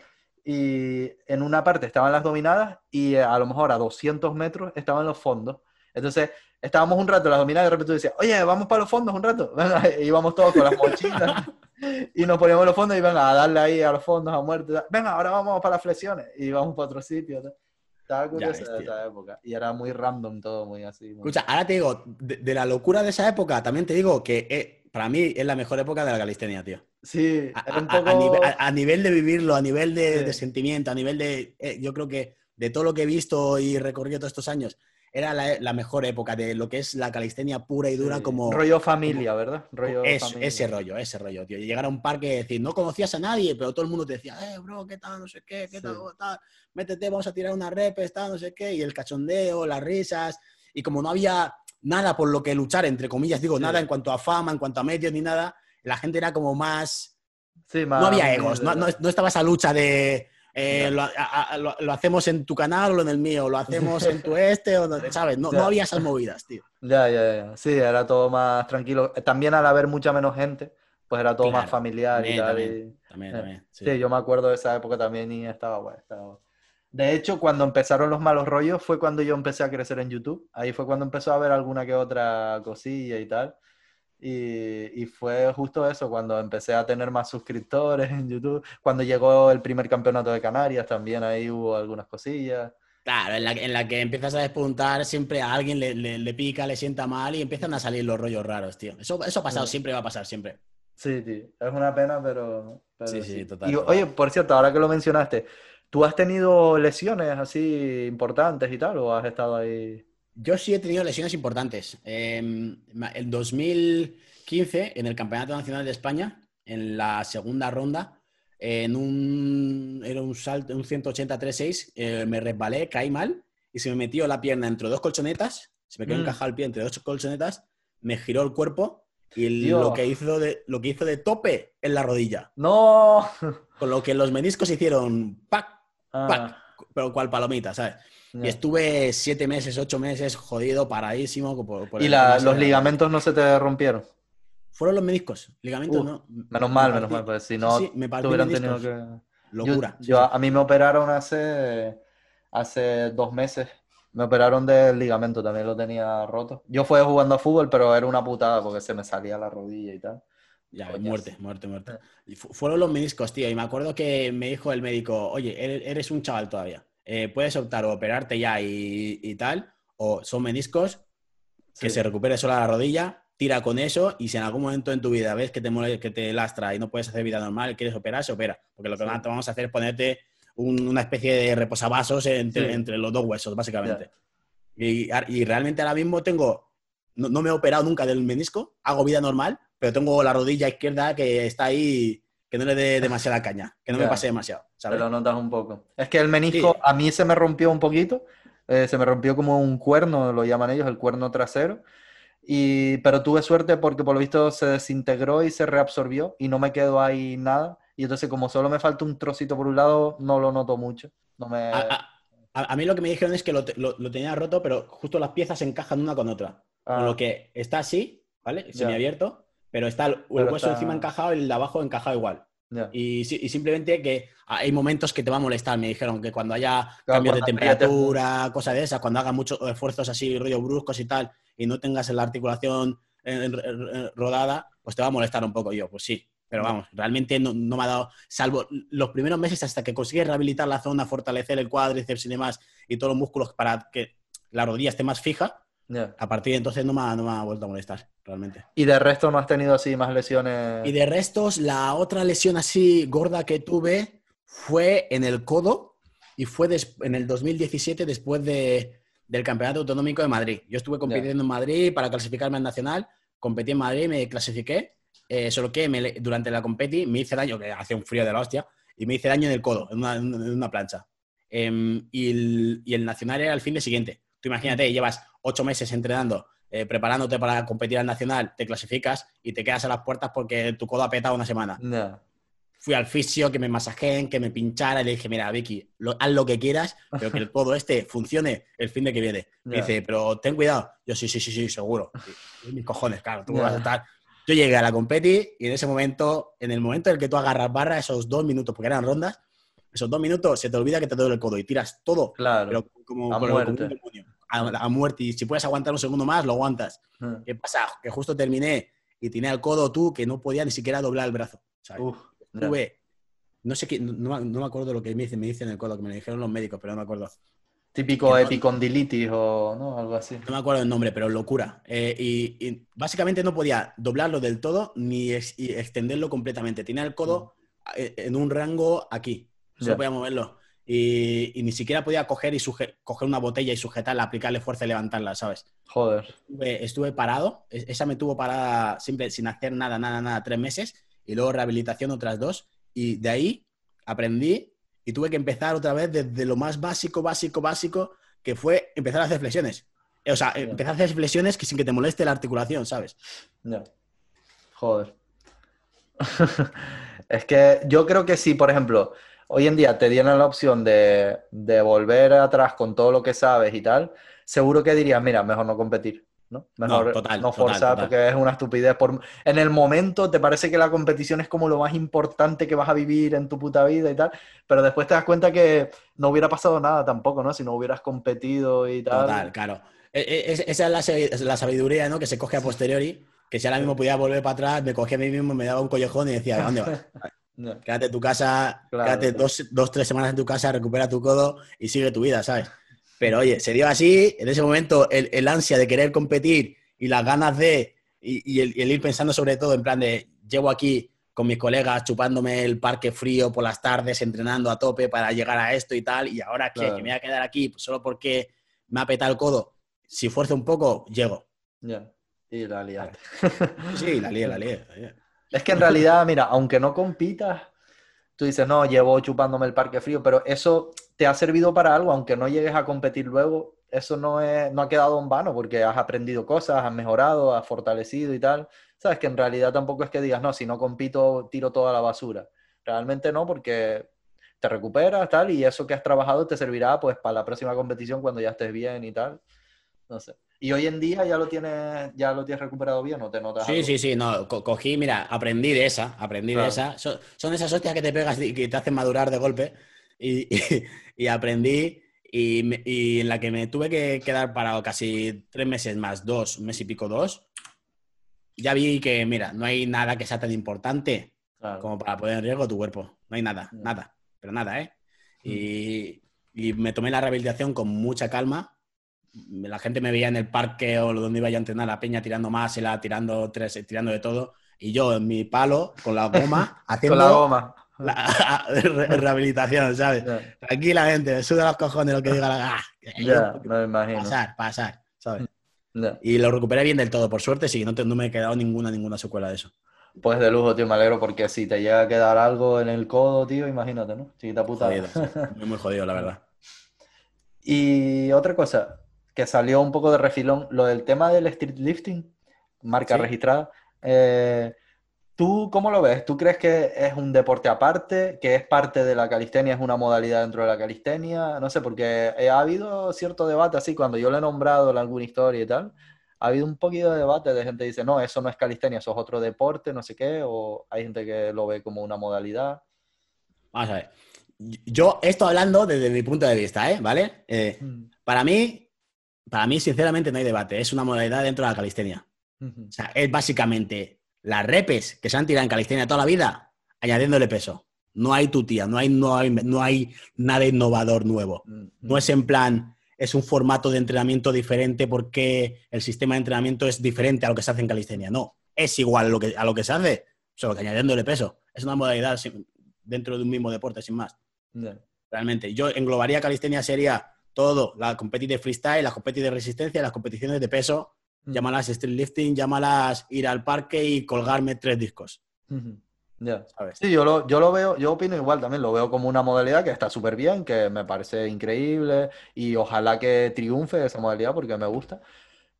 Y en una parte estaban las dominadas y a lo mejor a 200 metros estaban los fondos. Entonces, estábamos un rato en las dominadas y de repente tú decías, oye, vamos para los fondos un rato. [laughs] y íbamos todos con las mochilas [laughs] y nos poníamos los fondos y venga, a darle ahí a los fondos a muerte. Venga, ahora vamos para las flexiones y vamos para otro sitio. Estaba curioso de esa época. Y era muy random todo, muy así. Escucha, ahora te digo, de, la locura de esa época, también te digo que eh, para mí es la mejor época de la calistenia, tío. Sí, a, nivel, de vivirlo, a nivel de, sentimiento, a nivel de. Eh, yo creo que de todo lo que he visto y recorrido todos estos años, era la, mejor época de lo que es la calistenia pura y dura como... Rollo familia, ¿verdad? Rollo Ese rollo, ese rollo, tío. llegar a un parque y decir, no conocías a nadie, pero todo el mundo te decía, eh, bro, ¿qué tal? No sé qué, ¿qué tal? Métete, vamos a tirar una rep, tal, no sé qué. Y el cachondeo, las risas. Y como no había nada por lo que luchar, entre comillas, digo, nada en cuanto a fama, en cuanto a medios ni nada, la gente era como más... Sí, más... No había egos, no, no estaba esa lucha de eh, lo, hacemos en tu canal o en el mío, lo hacemos en tu [laughs] este, o ¿sabes? No, no, había esas movidas, tío. Ya, ya, ya. Sí, era todo más tranquilo. También al haber mucha menos gente, pues era todo más familiar y tal. También, también, también sí. yo me acuerdo de esa época también y estaba bueno. Estaba... De hecho, cuando empezaron los malos rollos fue cuando yo empecé a crecer en YouTube. Ahí fue cuando empezó a ver alguna que otra cosilla y tal. Y, fue justo eso, cuando empecé a tener más suscriptores en YouTube, cuando llegó el primer campeonato de Canarias, también ahí hubo algunas cosillas. Claro, en la, en la que empiezas a despuntar, siempre a alguien le, le, pica, le sienta mal y empiezan a salir los rollos raros, tío. Eso, eso ha pasado, siempre va a pasar, siempre. Sí, tío. Es una pena, pero... sí, sí, total. Y, oye, por cierto, ahora que lo mencionaste, ¿tú has tenido lesiones así importantes y tal o has estado ahí...? Yo sí he tenido lesiones importantes. en em, 2015, en el Campeonato Nacional de España, en la segunda ronda, en un, era un salto, un 183.6, eh, me resbalé, caí mal y se me metió la pierna entre dos colchonetas, se me quedó mm. encajado el pie entre dos colchonetas, me giró el cuerpo y lo que, hizo de, lo que hizo de tope en la rodilla. ¡No! [laughs] Con lo que los meniscos hicieron ¡pac! Ah. Pero cual palomita, ¿sabes? Y estuve siete meses, ocho meses jodido, paradísimo. ¿Y los ligamentos no se te rompieron? Fueron los meniscos, ligamentos no. Menos mal, menos mal, pues si no, sí, me hubieran tenido que... Locura. Yo, a mí me operaron hace, hace dos meses. Me operaron del ligamento, también lo tenía roto. Yo fui jugando a fútbol, pero era una putada porque se me salía la rodilla y tal. Ya, muerte, muerte, muerte. fueron los meniscos, tío. Y me acuerdo que me dijo el médico, oye, eres un chaval todavía. Eh, puedes optar o operarte ya y, tal, o son meniscos, que se recupere sola la rodilla, tira con eso y si en algún momento en tu vida ves que te, que te lastra y no puedes hacer vida normal, quieres operar, se opera. Porque lo que vamos a hacer es ponerte una especie de reposavasos entre, entre los dos huesos, básicamente. Y, realmente ahora mismo tengo, no, me he operado nunca del menisco, hago vida normal, pero tengo la rodilla izquierda que está ahí, que no le dé demasiada caña, que no me pase demasiado. ¿sabes? Te lo notas un poco. Es que el menisco a mí se me rompió un poquito, eh, se me rompió como un cuerno, lo llaman ellos, el cuerno trasero. Y, pero tuve suerte porque por lo visto se desintegró y se reabsorbió y no me quedó ahí nada. Y entonces como solo me falta un trocito por un lado, no lo noto mucho. No me... A, mí lo que me dijeron es que lo, tenía roto, pero justo las piezas encajan una con otra. Con ah. lo que está así, ¿vale? Semiabierto, pero está el, hueso encima encajado y el de abajo encajado igual. Y, simplemente que hay momentos que te va a molestar. Me dijeron que cuando haya cambios de temperatura, cosas de esas, cuando hagas muchos esfuerzos así, rollo bruscos y tal, y no tengas la articulación rodada, pues te va a molestar un poco. yo, pues sí, pero vamos, realmente no, me ha dado, salvo los primeros meses hasta que consigues rehabilitar la zona, fortalecer el cuádriceps y demás, y todos los músculos para que la rodilla esté más fija, a partir de entonces no me, ha, no me ha vuelto a molestar, realmente. ¿Y de resto no has tenido así más lesiones? Y de restos, la otra lesión así gorda que tuve fue en el codo y fue en el 2017 después de, del Campeonato Autonómico de Madrid. Yo estuve compitiendo en Madrid para clasificarme al Nacional, competí en Madrid, me clasifiqué eh, solo que durante la competi me hice daño, que hacía un frío de la hostia, y me hice daño en el codo, en una, plancha. Em, y, el, nacional era el fin de siguiente. Tú imagínate, llevas ocho meses entrenando, eh, preparándote para competir al nacional, te clasificas y te quedas a las puertas porque tu codo ha petado una semana. Fui al fisio, que me masajeen, que me pinchara y le dije, mira, Vicky, haz lo que quieras, pero que el [laughs] codo este funcione el fin de que viene. Me dice, pero ten cuidado. Yo, sí, sí, sí, sí, seguro. mis cojones, claro, tú vas a estar yo llegué a la competi y en ese momento, en el momento en el que tú agarras barra, esos dos minutos, porque eran rondas, esos dos minutos se te olvida que te duele el codo y tiras todo. Claro. Pero como, a, muerte. A, muerte. Y si puedes aguantar un segundo más, lo aguantas. ¿Qué pasa? Que justo terminé y tenía el codo tú que no podía ni siquiera doblar el brazo. no sé qué, no, me acuerdo lo que me dicen, me dicen el codo, que me lo dijeron los médicos, pero no me acuerdo. Típico epicondilitis o ¿no? algo así. No me acuerdo el nombre, pero locura. Eh, y, básicamente no podía doblarlo del todo ni extenderlo completamente. Tenía el codo mm. eh, en un rango aquí. Solo podía moverlo. Y, ni siquiera podía coger, y coger una botella y sujetarla, aplicarle fuerza y levantarla, ¿sabes? Joder. Estuve, parado. Esa me tuvo parada siempre sin hacer nada, nada, nada, tres meses. Y luego rehabilitación otras dos. Y de ahí aprendí y tuve que empezar otra vez desde lo más básico, básico, básico, que fue empezar a hacer flexiones. O sea, empezar a hacer flexiones que sin que te moleste la articulación, ¿sabes? No. Joder. [laughs] es que yo creo que si, por ejemplo, hoy en día te dieran la opción de, de volver atrás con todo lo que sabes y tal, seguro que dirías, mira, mejor no competir. ¿no? Mejor no, forzar porque es una estupidez. Por... En el momento te parece que la competición es como lo más importante que vas a vivir en tu puta vida y tal, pero después te das cuenta que no hubiera pasado nada tampoco, ¿no? Si no hubieras competido y tal. Total, claro. E, e, esa es la, sabiduría, ¿no? Que se coge a posteriori, que si ahora mismo pudiera volver para atrás, me cogía a mí mismo, me daba un collejón y decía, ¿dónde vas? [laughs] Quédate en tu casa, quédate dos, dos, tres semanas en tu casa, recupera tu codo y sigue tu vida, ¿sabes? [laughs] Pero oye, se dio así, en ese momento el, ansia de querer competir y las ganas de, y, el, ir pensando sobre todo en plan de, llevo aquí con mis colegas chupándome el parque frío por las tardes, entrenando a tope para llegar a esto y tal, y ahora que, me voy a quedar aquí pues, solo porque me ha petado el codo, si fuerzo un poco, llego. Ya, y la lié. Sí, la lié, la lié. Es que en realidad, mira, aunque no compitas, tú dices, no, llevo chupándome el parque frío, pero eso te ha servido para algo, aunque no llegues a competir luego, eso no, es, no ha quedado en vano porque has aprendido cosas, has mejorado, has fortalecido y tal. Sabes que en realidad tampoco es que digas, no, si no compito, tiro toda la basura. Realmente no, porque te recuperas, tal, y eso que has trabajado te servirá pues para la próxima competición cuando ya estés bien y tal. No sé. Y hoy en día ya lo tienes, ya lo tienes recuperado bien, ¿no te notas? Sí, sí, sí, no, cogí, mira, aprendí de esa, aprendí de esa. Son, esas hostias que te pegas y que te hacen madurar de golpe. Y, [laughs] y, aprendí, y, en la que me tuve que quedar parado casi tres meses más, dos, un mes y pico, dos. ya vi que, mira, no hay nada que sea tan importante como para poner en riesgo tu cuerpo. No hay nada, nada, pero nada, ¿eh? Mm. Y, y, me tomé la rehabilitación con mucha calma. La gente me veía en el parque o donde iba a entrenar la peña tirando más, tirando tres, tirando de todo. Y yo en mi palo, con la goma, haciendo. [laughs] con la goma. La, [laughs] rehabilitación, ¿sabes? Tranquilamente, me suda los cojones lo que diga la. Ah, ya, no me imagino. Pasar, pasar, ¿sabes? Y lo recuperé bien del todo, por suerte, sí, no, no me he quedado ninguna, ninguna secuela de eso. Pues de lujo, tío, me alegro porque si te llega a quedar algo en el codo, tío, imagínate, ¿no? Chiquita puta. [laughs] muy, muy jodido, la verdad. Y otra cosa que salió un poco de refilón, lo del tema del street lifting, marca registrada. Eh, ¿Tú cómo lo ves? ¿Tú crees que es un deporte aparte, que es parte de la calistenia, es una modalidad dentro de la calistenia? No sé, porque ha habido cierto debate así, cuando yo le he nombrado en alguna historia y tal, ha habido un poquito de debate de gente que dice, no, eso no es calistenia, eso es otro deporte, no sé qué, o hay gente que lo ve como una modalidad. Vamos a ver. Yo estoy hablando desde mi punto de vista, ¿eh? ¿Vale? Eh, mm. Para mí, para mí, sinceramente, no hay debate. Es una modalidad dentro de la calistenia. O sea, es básicamente las repes que se han tirado en calistenia toda la vida, añadiéndole peso. No hay tutía, no hay, no hay, no hay nada innovador nuevo. No es en plan, es un formato de entrenamiento diferente porque el sistema de entrenamiento es diferente a lo que se hace en calistenia. No, es igual a lo que, a lo que se hace, solo que añadiéndole peso. Es una modalidad dentro de un mismo deporte, sin más. Realmente. Yo englobaría calistenia sería todo, la competición de freestyle, la competición de resistencia, las competiciones de peso Mm. Llámalas street lifting, llámalas ir al parque y colgarme tres discos. Ya. Sí, yo lo, yo lo veo, yo opino igual también, lo veo como una modalidad que está súper bien, que me parece increíble y ojalá que triunfe esa modalidad porque me gusta.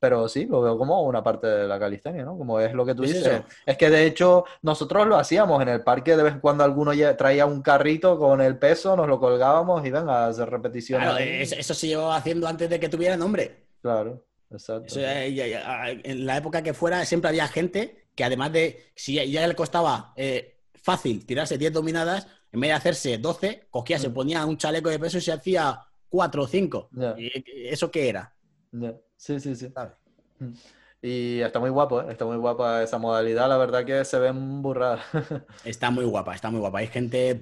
Pero sí, lo veo como una parte de la calistenia, ¿no? Como es lo que tú dices. Es que de hecho nosotros lo hacíamos en el parque, de vez en cuando alguno traía un carrito con el peso, nos lo colgábamos y venga a hacer repeticiones. eso se llevaba haciendo antes de que tuviera nombre. Claro. Exacto. en la época que fuera, siempre había gente que además de, si ya le costaba eh, fácil tirarse 10 dominadas, en vez de hacerse 12, cogía, se mm. ponía un chaleco de peso y se hacía 4 o 5. ¿Y eso qué era? Sí, sí, sí. Mm. Y está muy guapo, ¿eh? está muy guapa esa modalidad, la verdad que se ven burradas. [laughs] está muy guapa, está muy guapa. Hay gente,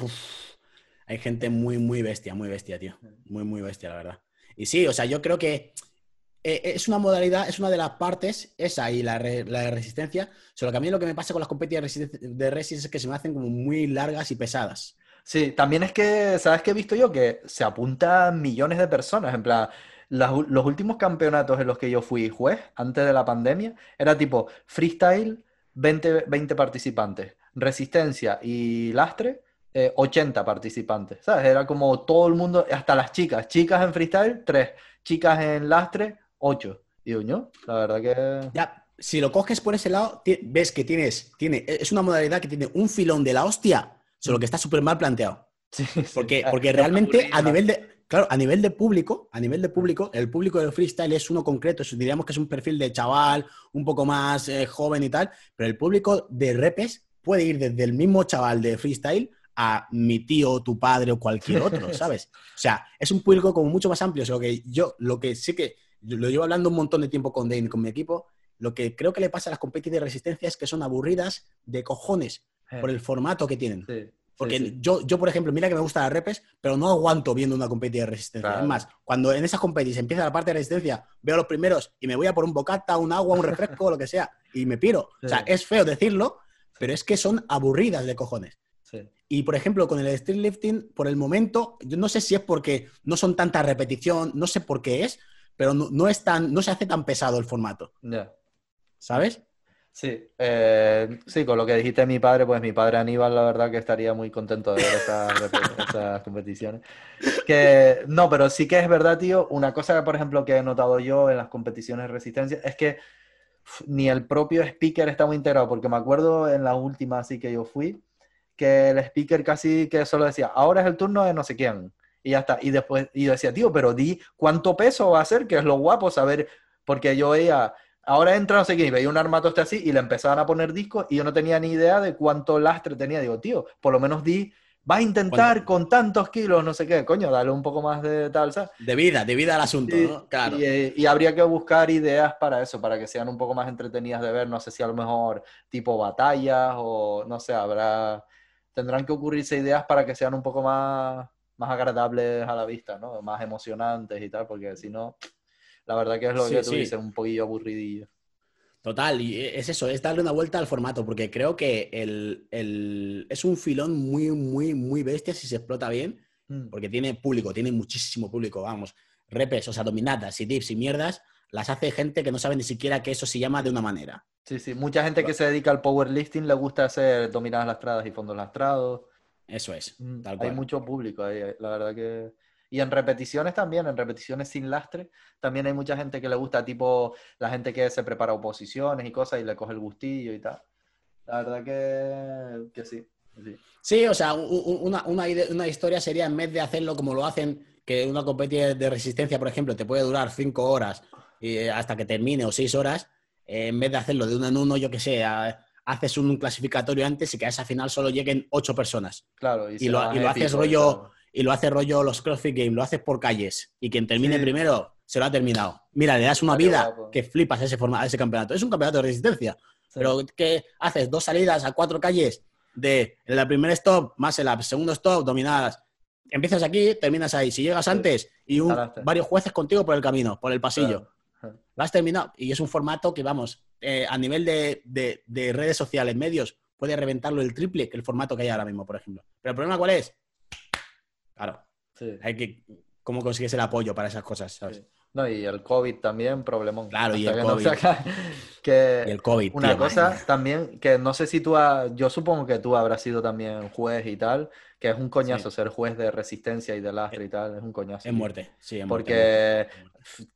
hay gente muy, muy bestia, muy bestia, tío. Muy, muy bestia, la verdad. Y sí, o sea, yo creo que eh, es una modalidad, es una de las partes, esa y la, la resistencia. Solo que a mí lo que me pasa con las competiciones de resistencia es que se me hacen como muy largas y pesadas. Sí, también es que, ¿sabes qué he visto yo? Que se apuntan millones de personas. En plan, los, últimos campeonatos en los que yo fui juez, antes de la pandemia, era tipo freestyle, 20, 20 participantes. Resistencia y lastre, 80 eh, participantes. ¿Sabes? Era como todo el mundo, hasta las chicas. Chicas en freestyle, 3. Chicas en lastre, 8. Y yo, la verdad que... Ya, si lo coges por ese lado, ves que tienes, tiene, es una modalidad que tiene un filón de la hostia, solo que está súper mal planteado. Sí, porque, porque realmente a nivel de, claro, a nivel de público, a nivel de público, el público del freestyle es uno concreto, diríamos que es un perfil de chaval, un poco más eh, joven y tal, pero el público de repes puede ir desde el mismo chaval de freestyle a mi tío, tu padre o cualquier otro, [laughs] ¿sabes? O sea, es un público como mucho más amplio. O sea, que yo lo que sí que lo llevo hablando un montón de tiempo con Dane, con mi equipo, lo que creo que le pasa a las competiciones de resistencia es que son aburridas de cojones por el formato que tienen. Porque Yo, yo, por ejemplo, mira que me gusta las repes, pero no aguanto viendo una competición de resistencia. Es más, cuando en esas competiciones empieza la parte de resistencia, veo los primeros y me voy a por un bocata, un agua, un refresco, lo que sea, y me piro. O sea, es feo decirlo, pero es que son aburridas de cojones. Y por ejemplo, con el street lifting, por el momento, yo no sé si es porque no son tanta repetición, no sé por qué es, pero no, es tan, no se hace tan pesado el formato. ¿Sabes? Sí, eh, sí, con lo que dijiste mi padre, pues mi padre Aníbal, la verdad que estaría muy contento de ver estas, [laughs] competiciones. Que, no, pero sí que es verdad, tío, una cosa, por ejemplo, que he notado yo en las competiciones de resistencia es que ni el propio speaker está muy integrado, porque me acuerdo en la última así que yo fui, que el speaker casi que solo decía, ahora es el turno de no sé quién y ya está. Y después, y yo decía, tío, pero di cuánto peso va a ser, que es lo guapo saber, porque yo veía, ahora entra no sé qué, y veía un armatoste así y le empezaban a poner discos y yo no tenía ni idea de cuánto lastre tenía. Digo, tío, por lo menos di vas a intentar con tantos kilos, no sé qué, coño, dale un poco más de tal, ¿sabes? De vida, de vida al asunto, ¿no? Claro. Y, y, habría que buscar ideas para eso, para que sean un poco más entretenidas de ver, no sé si a lo mejor tipo batallas o no sé, habrá, tendrán que ocurrirse ideas para que sean un poco más, más agradables a la vista, ¿no? Más emocionantes y tal, porque si no, la verdad que es lo que tú dices, un poquillo aburridillo. Total, y es eso, es darle una vuelta al formato, porque creo que el, es un filón muy, muy, muy bestia si se explota bien, mm. porque tiene público, tiene muchísimo público, vamos. Repes, o sea, dominadas y dips y mierdas, las hace gente que no sabe ni siquiera que eso se llama de una manera. Sí, sí, mucha gente que se dedica al powerlifting le gusta hacer dominadas lastradas y fondos lastrados. Eso es. Mm, hay mucho público ahí, la verdad que... Y en repeticiones también, en repeticiones sin lastre, también hay mucha gente que le gusta, tipo la gente que se prepara oposiciones y cosas y le coge el gustillo y tal. La verdad que, que sí, sí. o sea, una, una, historia sería en vez de hacerlo como lo hacen, que una competición de resistencia, por ejemplo, te puede durar cinco horas y eh, hasta que termine o seis horas, eh, en vez de hacerlo de uno en uno, yo que sé, haces un clasificatorio antes y que a esa final solo lleguen ocho personas. Claro, y, lo, y lo, haces rollo y lo hace rollo los CrossFit Games, lo haces por calles y quien termine primero se lo ha terminado. Mira, le das una vida que flipas a ese, a ese campeonato. Es un campeonato de resistencia, pero ¿qué haces? Dos salidas a cuatro calles de la primer stop más el segundo stop dominadas. Empiezas aquí, terminas ahí. Si llegas antes y varios jueces contigo por el camino, por el pasillo, lo has terminado. Y es un formato que, vamos, eh, a nivel de, de redes sociales, medios, puede reventarlo el triple que el formato que hay ahora mismo, por ejemplo. Pero el problema cuál es? Claro. Hay que. ¿Cómo consigues el apoyo para esas cosas? ¿sabes? No, y el COVID también, problemón. Claro, y el COVID. [laughs] que y el COVID. Una cosa también, que no sé si tú, yo supongo que tú habrás sido también juez y tal, que es un coñazo ser juez de resistencia y de lastre y tal, es un coñazo. Es muerte, sí. Porque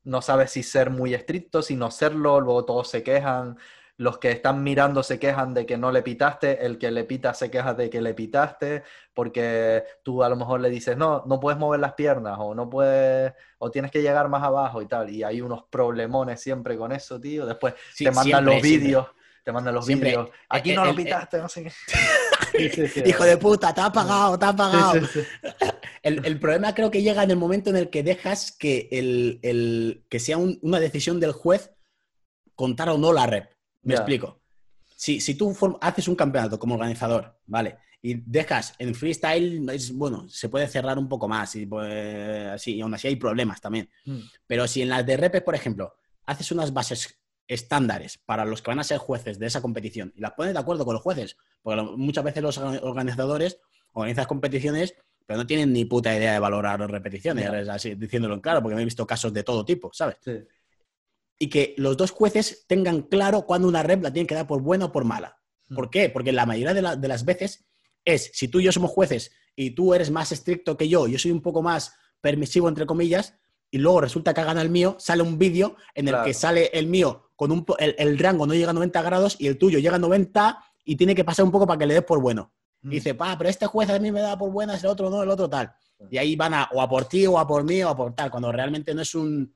no sabes si ser muy estricto, si no serlo, luego todos se quejan los que están mirando se quejan de que no le pitaste, el que le pita se queja de que le pitaste, porque tú a lo mejor le dices, no, no puedes mover las piernas o no puedes, o tienes que llegar más abajo y tal, y hay unos problemones siempre con eso, tío. Después te mandan los vídeos, te mandan los vídeos, aquí no lo pitaste, no sé qué. [laughs] Hijo de puta, te ha pagado, te ha pagado. El, problema creo que llega en el momento en el que dejas que, el, que sea una decisión del juez contar o no la rep. Me explico. Si, si tú haces un campeonato como organizador, ¿vale? Y dejas en freestyle, es, bueno, se puede cerrar un poco más y, pues, así, y aún así hay problemas también. Hmm. Pero si en las de repes, por ejemplo, haces unas bases estándares para los que van a ser jueces de esa competición y las pones de acuerdo con los jueces, porque muchas veces los organizadores organizan competiciones pero no tienen ni puta idea de valorar repeticiones, así diciéndolo en claro, porque me he visto casos de todo tipo, ¿sabes? Sí y que los dos jueces tengan claro cuándo una rep la tienen que dar por buena o por mala. Hmm. ¿Por qué? Porque la mayoría de, las veces es, si tú y yo somos jueces y tú eres más estricto que yo, yo soy un poco más permisivo, entre comillas, y luego resulta que gana el mío, sale un vídeo en el que sale el mío con un, el, rango no llega a 90 grados y el tuyo llega a 90 y tiene que pasar un poco para que le des por bueno. Hmm. dice, pa, pero este juez a mí me da por buenas, el otro no, el otro tal. Y ahí van a o a por ti o a por mí o a por tal, cuando realmente no es un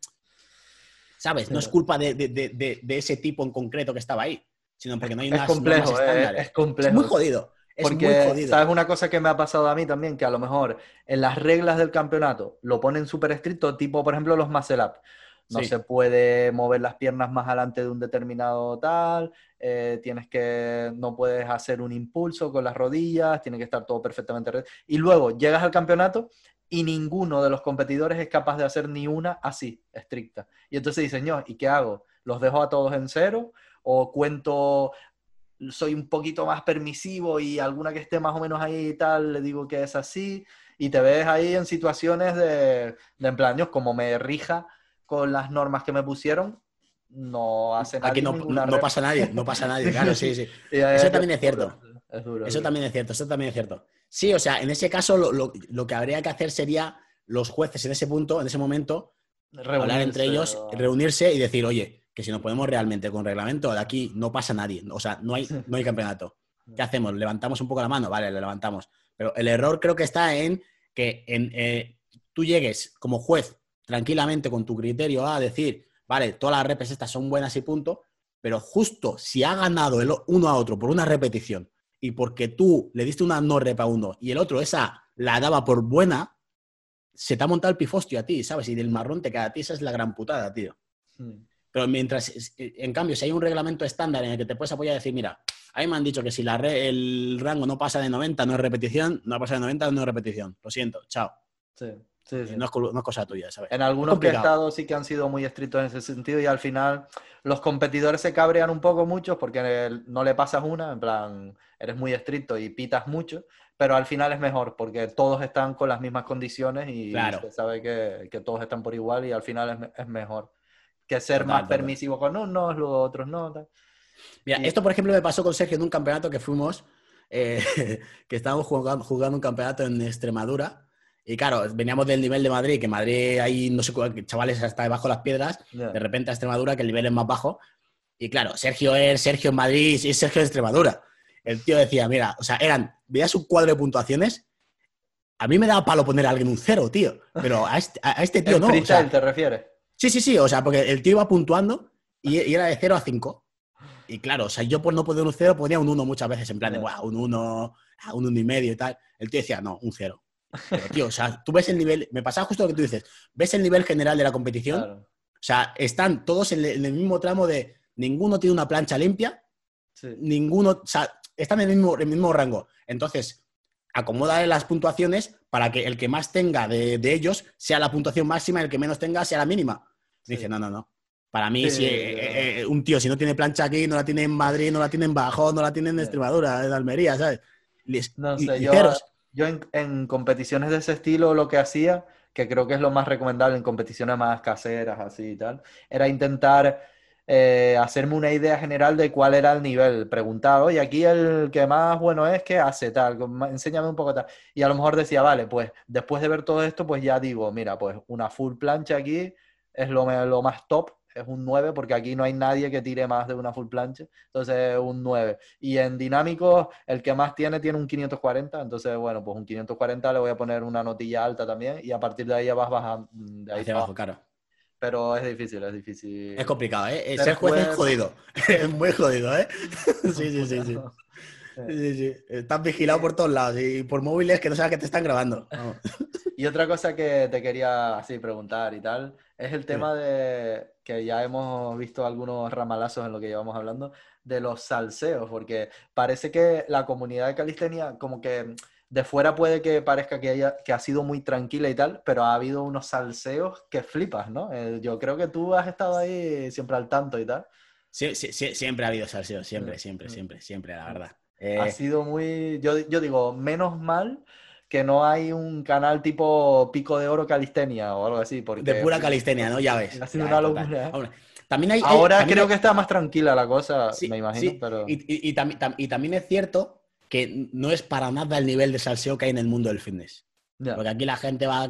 ¿sabes? No es culpa de, ese tipo en concreto que estaba ahí, sino porque no hay unas es complejo, eh, es, complejo. Es muy jodido. Es porque, muy jodido. ¿sabes una cosa que me ha pasado a mí también? Que a lo mejor en las reglas del campeonato lo ponen súper estricto, tipo, por ejemplo, los muscle up. No se puede mover las piernas más adelante de un determinado tal, eh, tienes que, no puedes hacer un impulso con las rodillas, tiene que estar todo perfectamente. Y luego llegas al campeonato y ninguno de los competidores es capaz de hacer ni una así, estricta. Y entonces dicen, yo, ¿y qué hago? ¿Los dejo a todos en cero? ¿O cuento, soy un poquito más permisivo y alguna que esté más o menos ahí y tal, le digo que es así? Y te ves ahí en situaciones de, de en como me rija con las normas que me pusieron, no hace Aquí no, no, pasa nadie, no pasa nadie, claro, sí, sí. [laughs] Eso también es cierto. eso también es cierto, eso también es cierto. Sí, o sea, en ese caso lo, que habría que hacer sería los jueces en ese punto, en ese momento, hablar entre ellos, reunirse y decir, oye, que si nos podemos realmente con reglamento, de aquí no pasa nadie, o sea, no hay, [laughs] no hay campeonato. ¿Qué hacemos? ¿Levantamos un poco la mano? Vale, le levantamos. Pero el error creo que está en que en, eh, tú llegues como juez tranquilamente con tu criterio a decir, vale, todas las repes estas son buenas y punto, pero justo si ha ganado el uno a otro por una repetición y porque tú le diste una no repa a uno y el otro esa la daba por buena, se te ha montado el pifostio a ti, ¿sabes? Y del marrón te queda a ti, esa es la gran putada, tío. Hmm. Pero mientras, en cambio, si hay un reglamento estándar en el que te puedes apoyar y decir, mira, a mí me han dicho que si la el rango no pasa de 90, no es repetición, no pasa de 90, no es repetición. Lo siento, chao. Sí. Sí, sí. No, es, cosa tuya, ¿sabes? En algunos estados sí que han sido muy estrictos en ese sentido y al final los competidores se cabrean un poco mucho porque no le pasas una, en plan, eres muy estricto y pitas mucho, pero al final es mejor porque todos están con las mismas condiciones y se sabe que, que, todos están por igual y al final es, es mejor que ser más permisivo con unos, los otros no. Mira, esto por ejemplo me pasó con Sergio en un campeonato que fuimos, eh, [laughs] que estábamos jugando, jugando un campeonato en Extremadura y claro, veníamos del nivel de Madrid, que Madrid hay, no sé, chavales hasta debajo de las piedras, de repente a Extremadura, que el nivel es más bajo. Y claro, Sergio es Sergio en Madrid y Sergio en Extremadura. El tío decía, mira, o sea, eran, veías un cuadro de puntuaciones, a mí me daba palo poner a alguien un cero, tío. Pero a este, a este tío [laughs] no. O sea, te refieres? Sí, sí, sí, o sea, porque el tío iba puntuando y, era de 0 a 5. Y claro, o sea, yo por no poner un 0 ponía un 1 muchas veces, en plan de, wow, un 1, un 1 y medio y tal. El tío decía, no, un 0. Pero, tío, o sea, tú ves el nivel, me pasaba justo lo que tú dices, ves el nivel general de la competición, o sea, están todos en, el mismo tramo de ninguno tiene una plancha limpia, ninguno, o sea, están en el mismo, el mismo rango. Entonces, acomoda las puntuaciones para que el que más tenga de, ellos sea la puntuación máxima y el que menos tenga sea la mínima. Dice, no, no, no. Para mí, si, eh, eh, eh, un tío, si no tiene plancha aquí, no la tiene en Madrid, no la tiene en Bajo, no la tiene en Extremadura, en Almería, ¿sabes? No sé, yo, yo en, competiciones de ese estilo lo que hacía, que creo que es lo más recomendable en competiciones más caseras, así y tal, era intentar eh, hacerme una idea general de cuál era el nivel. Preguntaba, oye, aquí el que más bueno es que hace tal, enséñame un poco tal. Y a lo mejor decía, vale, pues después de ver todo esto, pues ya digo, mira, pues una full plancha aquí es lo, lo más top es un 9 porque aquí no hay nadie que tire más de una full plancha, entonces un 9. Y en dinámicos, el que más tiene tiene un 540, entonces bueno, pues un 540 le voy a poner una notilla alta también y a partir de ahí ya vas bajando. De ahí Hacia abajo, claro. Pero es difícil, es difícil. Es complicado, ¿eh? Ser, juez, es jodido. [laughs] es muy jodido, ¿eh? [laughs] sí, sí, sí, sí. [laughs] Sí, sí. Estás vigilado por todos lados y por móviles que no sabes que te están grabando. y otra cosa que te quería así preguntar y tal, es el tema de que ya hemos visto algunos ramalazos en lo que llevamos hablando, de los salseos, porque parece que la comunidad de calistenia como que de fuera puede que parezca que, haya, que ha sido muy tranquila y tal, pero ha habido unos salseos que flipas, ¿no? Eh, yo creo que tú has estado ahí siempre al tanto y tal. Sí, sí, siempre ha habido salseos, siempre, siempre, siempre, siempre, la verdad. Ha eh, sido muy, yo, yo digo, menos mal que no hay un canal tipo Pico de Oro Calistenia o algo así. Porque, de pura calistenia, ¿no? Ya ves. Ha sido una locura. también hay, Ahora creo que está más tranquila la cosa, me imagino. Pero... Y, también es cierto que no es para nada el nivel de salseo que hay en el mundo del fitness. Porque aquí la gente va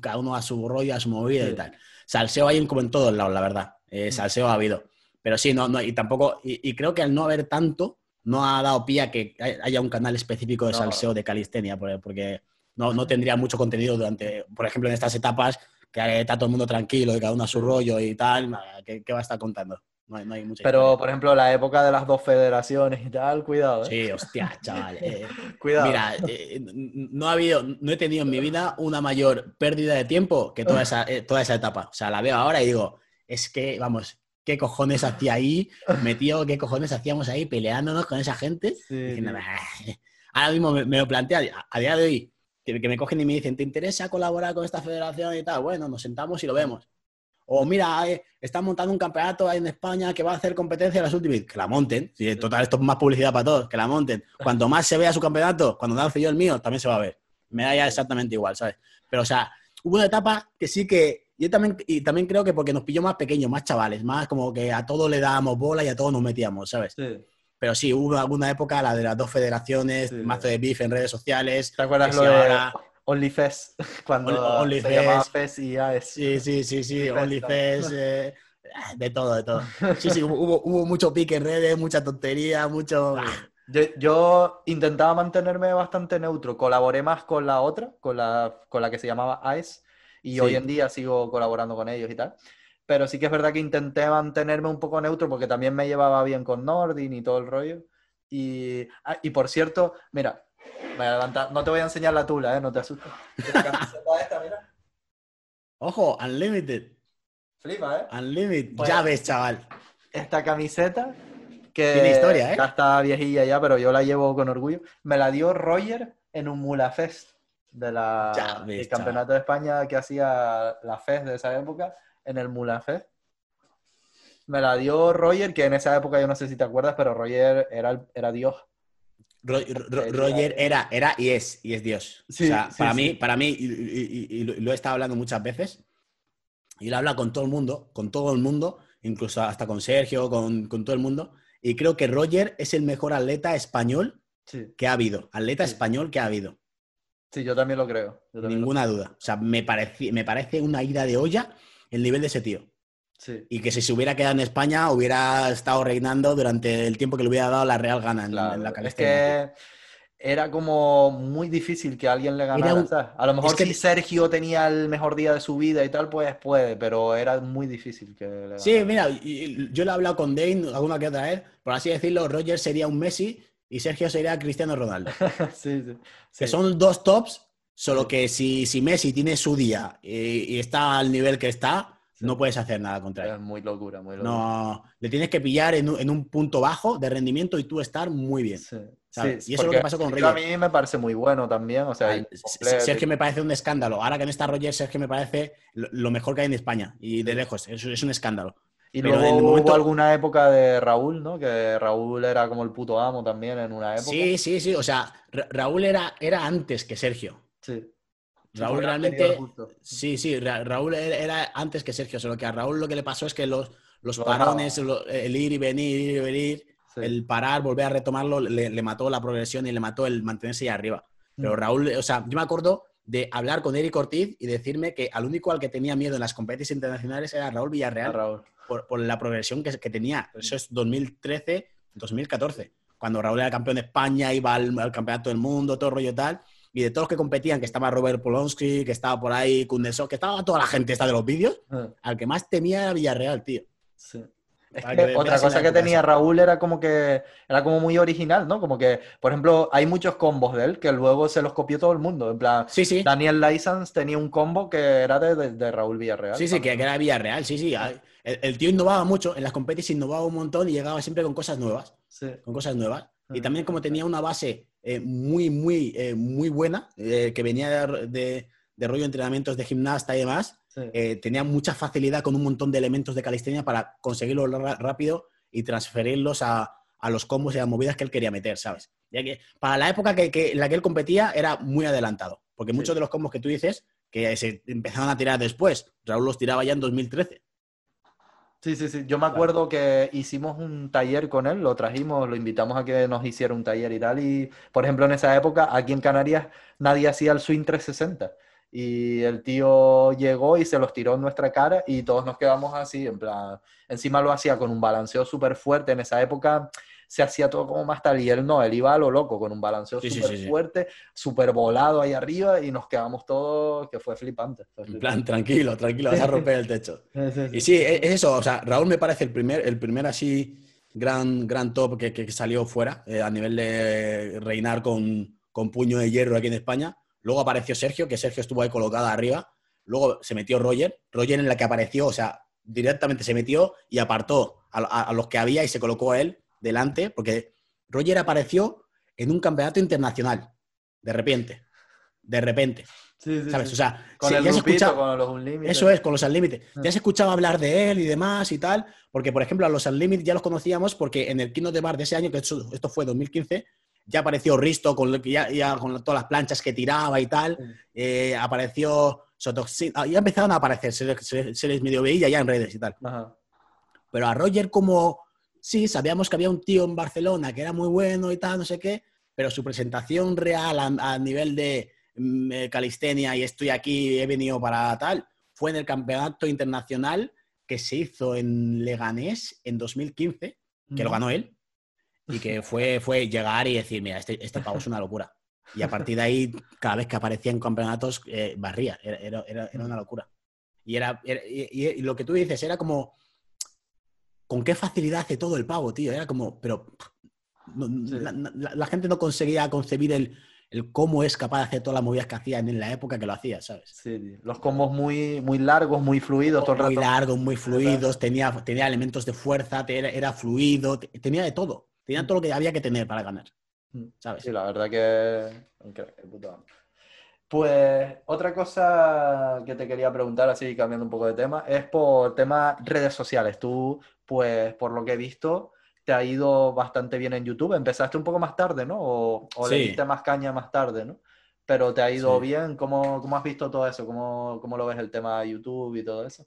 cada uno a su rollo, a su movida y tal. Salseo hay como en todos lados, la verdad. Eh, mm. salseo ha habido. Pero sí, no, no y tampoco, y, creo que al no haber tanto, no ha dado pie a que haya un canal específico de salseo de calistenia, porque no, no, tendría mucho contenido durante, por ejemplo, en estas etapas, que está todo el mundo tranquilo y cada uno a su rollo y tal, ¿qué, va a estar contando? No hay, no hay mucha Pero, por ejemplo, la época de las dos federaciones y tal, cuidado. ¿eh? Sí, hostia, chaval. Eh. [laughs] cuidado. Mira, eh, no, ha habido, no he tenido en mi vida una mayor pérdida de tiempo que toda [laughs] esa, toda esa etapa. O sea, la veo ahora y digo, es que, vamos, qué cojones hacía ahí, metido, qué cojones hacíamos ahí peleándonos con esa gente. ahora mismo me, lo plantea a, día de hoy, que, me cogen y me dicen, ¿te interesa colaborar con esta federación y tal? Bueno, nos sentamos y lo vemos. O mira, eh, están montando un campeonato ahí en España que va a hacer competencia a las últimas. Que la monten. Sí, total, esto es más publicidad para todos. Que la monten. [laughs] Cuanto más se vea su campeonato, cuando lance yo el mío, también se va a ver. Me da ya exactamente igual, ¿sabes? Pero, o sea, hubo una etapa que sí que yo también, y también creo que porque nos pilló más pequeños, más chavales, más como que a todos le dábamos bola y a todos nos metíamos, ¿sabes? Sí. Pero sí, hubo alguna época, la de las dos federaciones, mazo de beef en redes sociales. ¿Te acuerdas lo de OnlyFest? [laughs] Cuando se llamaba Fest y ya es... Sí, sí, sí, sí, OnlyFest, [laughs] eh, de todo, de todo. Sí, sí, hubo, hubo mucho pique en redes, mucha tontería, mucho... Yo, yo, intentaba mantenerme bastante neutro. Colaboré más con la otra, con la, con la que se llamaba ICE, y hoy en día sigo colaborando con ellos y tal. Pero sí que es verdad que intenté mantenerme un poco neutro porque también me llevaba bien con Nordin y todo el rollo. Y, ah, y por cierto, mira, voy a levantar, no te voy a enseñar la tula, ¿eh? no te asustes. Esta camiseta esta, mira. Ojo, Unlimited. Flipa, ¿eh? Unlimited. Pues- ya ves, chaval. Esta camiseta que Tiene historia, ¿eh? ya está viejilla ya, pero yo la llevo con orgullo. Me la dio Roger en un Mulafest de la, ves, del campeonato de España que hacía la FES de esa época, en el Mulafest. Me la dio Roger, que en esa época yo no sé si te acuerdas, pero Roger era, era Dios. Ro- Ro- Roger era, era y es, y es Dios. Sí, o sea, sí, para sí. mí, para mí, y, y- y- y lo- he estado hablando muchas veces, y lo habla con todo el mundo, con todo el mundo, incluso hasta con Sergio, con, con todo el mundo, y creo que Roger es el mejor atleta español que ha habido, atleta español que ha habido, sí yo también lo creo. lo- ninguna duda. O sea, me parece, me parece una ida de olla el nivel de ese tío. Sí, Y que si se hubiera quedado en España, hubiera estado reinando durante el tiempo que le hubiera dado la Real Gana en, claro. en la es calistenia. que era como muy difícil que alguien le ganara. un-. A lo mejor es que- si Sergio tenía el mejor día de su vida y tal, pues puede, pero era muy difícil que le ganara. Sí, mira, yo lo he hablado con Dane alguna que otra vez. Por así decirlo, Roger sería un Messi y Sergio sería Cristiano Ronaldo. [laughs] sí, sí. Que son dos tops, solo que si, si Messi tiene su día y, y está al nivel que está, no puedes hacer nada contra Es él. muy locura, muy locura. No, le tienes que pillar en un, en un punto bajo de rendimiento y tú estar muy bien. Sí, ¿sabes? sí, Y eso es lo que pasó con Sergio A mí me parece muy bueno también, o sea. Sergio me parece un escándalo. Ahora que no está Roger, Sergio me parece lo, lo mejor que hay en España. Y de lejos, es, es un escándalo. Y pero luego hubo momento- alguna época de Raúl, ¿no? Que Raúl era como el puto amo también en una época. Sí, sí, sí. O sea, Ra- Raúl era, era antes que Sergio. Sí. Raúl realmente. Sí, sí, Ra- Raúl era- antes que Sergio, solo que a Raúl lo que le pasó es que los, los Lo parones, dejaba. lo- el ir y venir, ir y venir, Sí. el parar, volver a retomarlo, le, le mató la progresión y le mató el mantenerse ahí arriba. Pero Mm. Raúl, o sea, yo me acuerdo de hablar con Eric Ortiz y decirme que al único al que tenía miedo en las competencias internacionales era Raúl A Villarreal Raúl. Por, por la progresión que, que tenía. Eso es 2013, 2014, cuando Raúl era campeón de España, iba al, al campeonato del mundo, todo el rollo y tal. Y de todos los que competían, que estaba Robert Polonsky, que estaba por ahí Kundesov, que estaba toda la gente esta de los vídeos, Ah, al que más temía era Villarreal, tío. Sí. Es que otra cosa que tenía. Raúl era como que era como muy original, ¿no? Como que, por ejemplo, hay muchos combos de él que luego se los copió todo el mundo. En plan, Sí, sí. Daniel License tenía un combo que era de, de- de Raúl Villarreal. Sí, sí, que, que era Villarreal, sí, sí. El, el tío innovaba mucho, en las competiciones innovaba un montón y llegaba siempre con cosas nuevas. Sí. con cosas nuevas. Y Ah, también como tenía una base eh, muy, muy, eh, muy buena, eh, que venía de, de- de rollo de entrenamientos de gimnasta y demás, sí. tenía mucha facilidad con un montón de elementos de calistenia para conseguirlo rápido y transferirlos a, a los combos y a las movidas que él quería meter, ¿sabes? Ya que para la época que, que- en la que él competía era muy adelantado, porque muchos de los combos que tú dices, que se empezaron a tirar después, Raúl los tiraba ya en 2013. Sí, sí, sí. Yo me acuerdo que hicimos un taller con él, lo trajimos, lo invitamos a que nos hiciera un taller y tal. Y, por ejemplo, en esa época, aquí en Canarias, nadie hacía el swing 360. Y el tío llegó y se los tiró en nuestra cara y todos nos quedamos así, en plan, encima lo hacía con un balanceo súper fuerte. En esa época se hacía todo como más tal y él no, él iba a lo loco, con un balanceo sí, súper sí, sí. fuerte, súper volado ahí arriba y nos quedamos todos, que fue flipante. fue En plan, tranquilo, tranquilo, vas a romper el techo. [laughs] Y sí, e- es eso. O sea, Raúl me parece el primer, el primer así gran, gran top que, que salió fuera eh, a nivel de reinar con, con puño de hierro aquí en España. Luego apareció Sergio, que Sergio estuvo ahí colocado arriba. Luego se metió Roger. Roger en la que apareció, o sea, directamente se metió y apartó a, a- a los que había y se colocó a él delante, porque Roger apareció en un campeonato internacional, de repente. De repente, Sí, sí, ¿sabes? sí. O sea, Con el grupito, con los Unlimited. eso es, con los Unlimited. Ah. Ya se escuchaba hablar de él y demás y tal, porque, por ejemplo, a los Unlimited ya los conocíamos porque en el Kino de Bar de ese año, que esto, esto fue 2015, ya apareció Risto con, lo que ya, ya con todas las planchas que tiraba y tal. Eh, apareció Sotoxin. ah, Ya empezaron a aparecer, se, se- se les medio veía ya en redes y tal. Ajá. Pero a Roger como, sí, sabíamos que había un tío en Barcelona que era muy bueno y tal, no sé qué, pero su presentación real a, a nivel de mm, eh, calistenia y estoy aquí, he venido para tal, fue en el campeonato internacional que se hizo en Leganés en 2015, que lo ganó él, y que [laughs] fue, fue llegar y decir, mira, este, este pavo es una locura. Y a partir de ahí, cada vez que aparecía en campeonatos, eh, barría, era, era- era- era una locura. Y, era, era- y- y- y lo que tú dices era como, con qué facilidad hace todo el pavo, tío. Era como, pero la, gente no conseguía concebir el, el, cómo es capaz de hacer todas las movidas que hacía en la época que lo hacía, ¿sabes? Sí, los combos muy, muy largos, muy fluidos. Todo muy largos, muy fluidos, tenía, tenía elementos de fuerza, era, fluido, tenía de todo. Tenía mm. todo lo que había que tener para ganar. Mm. ¿Sabes? Sí, la verdad que... Pues otra cosa que te quería preguntar, así cambiando un poco de tema, es por tema redes sociales. Tú, pues por lo que he visto, te ha ido bastante bien en YouTube. Empezaste un poco más tarde, ¿no? O, le diste más caña más tarde, ¿no? Pero te ha ido bien. ¿Cómo, ¿Cómo, has visto todo eso? ¿Cómo, ¿Cómo, lo ves el tema de YouTube y todo eso?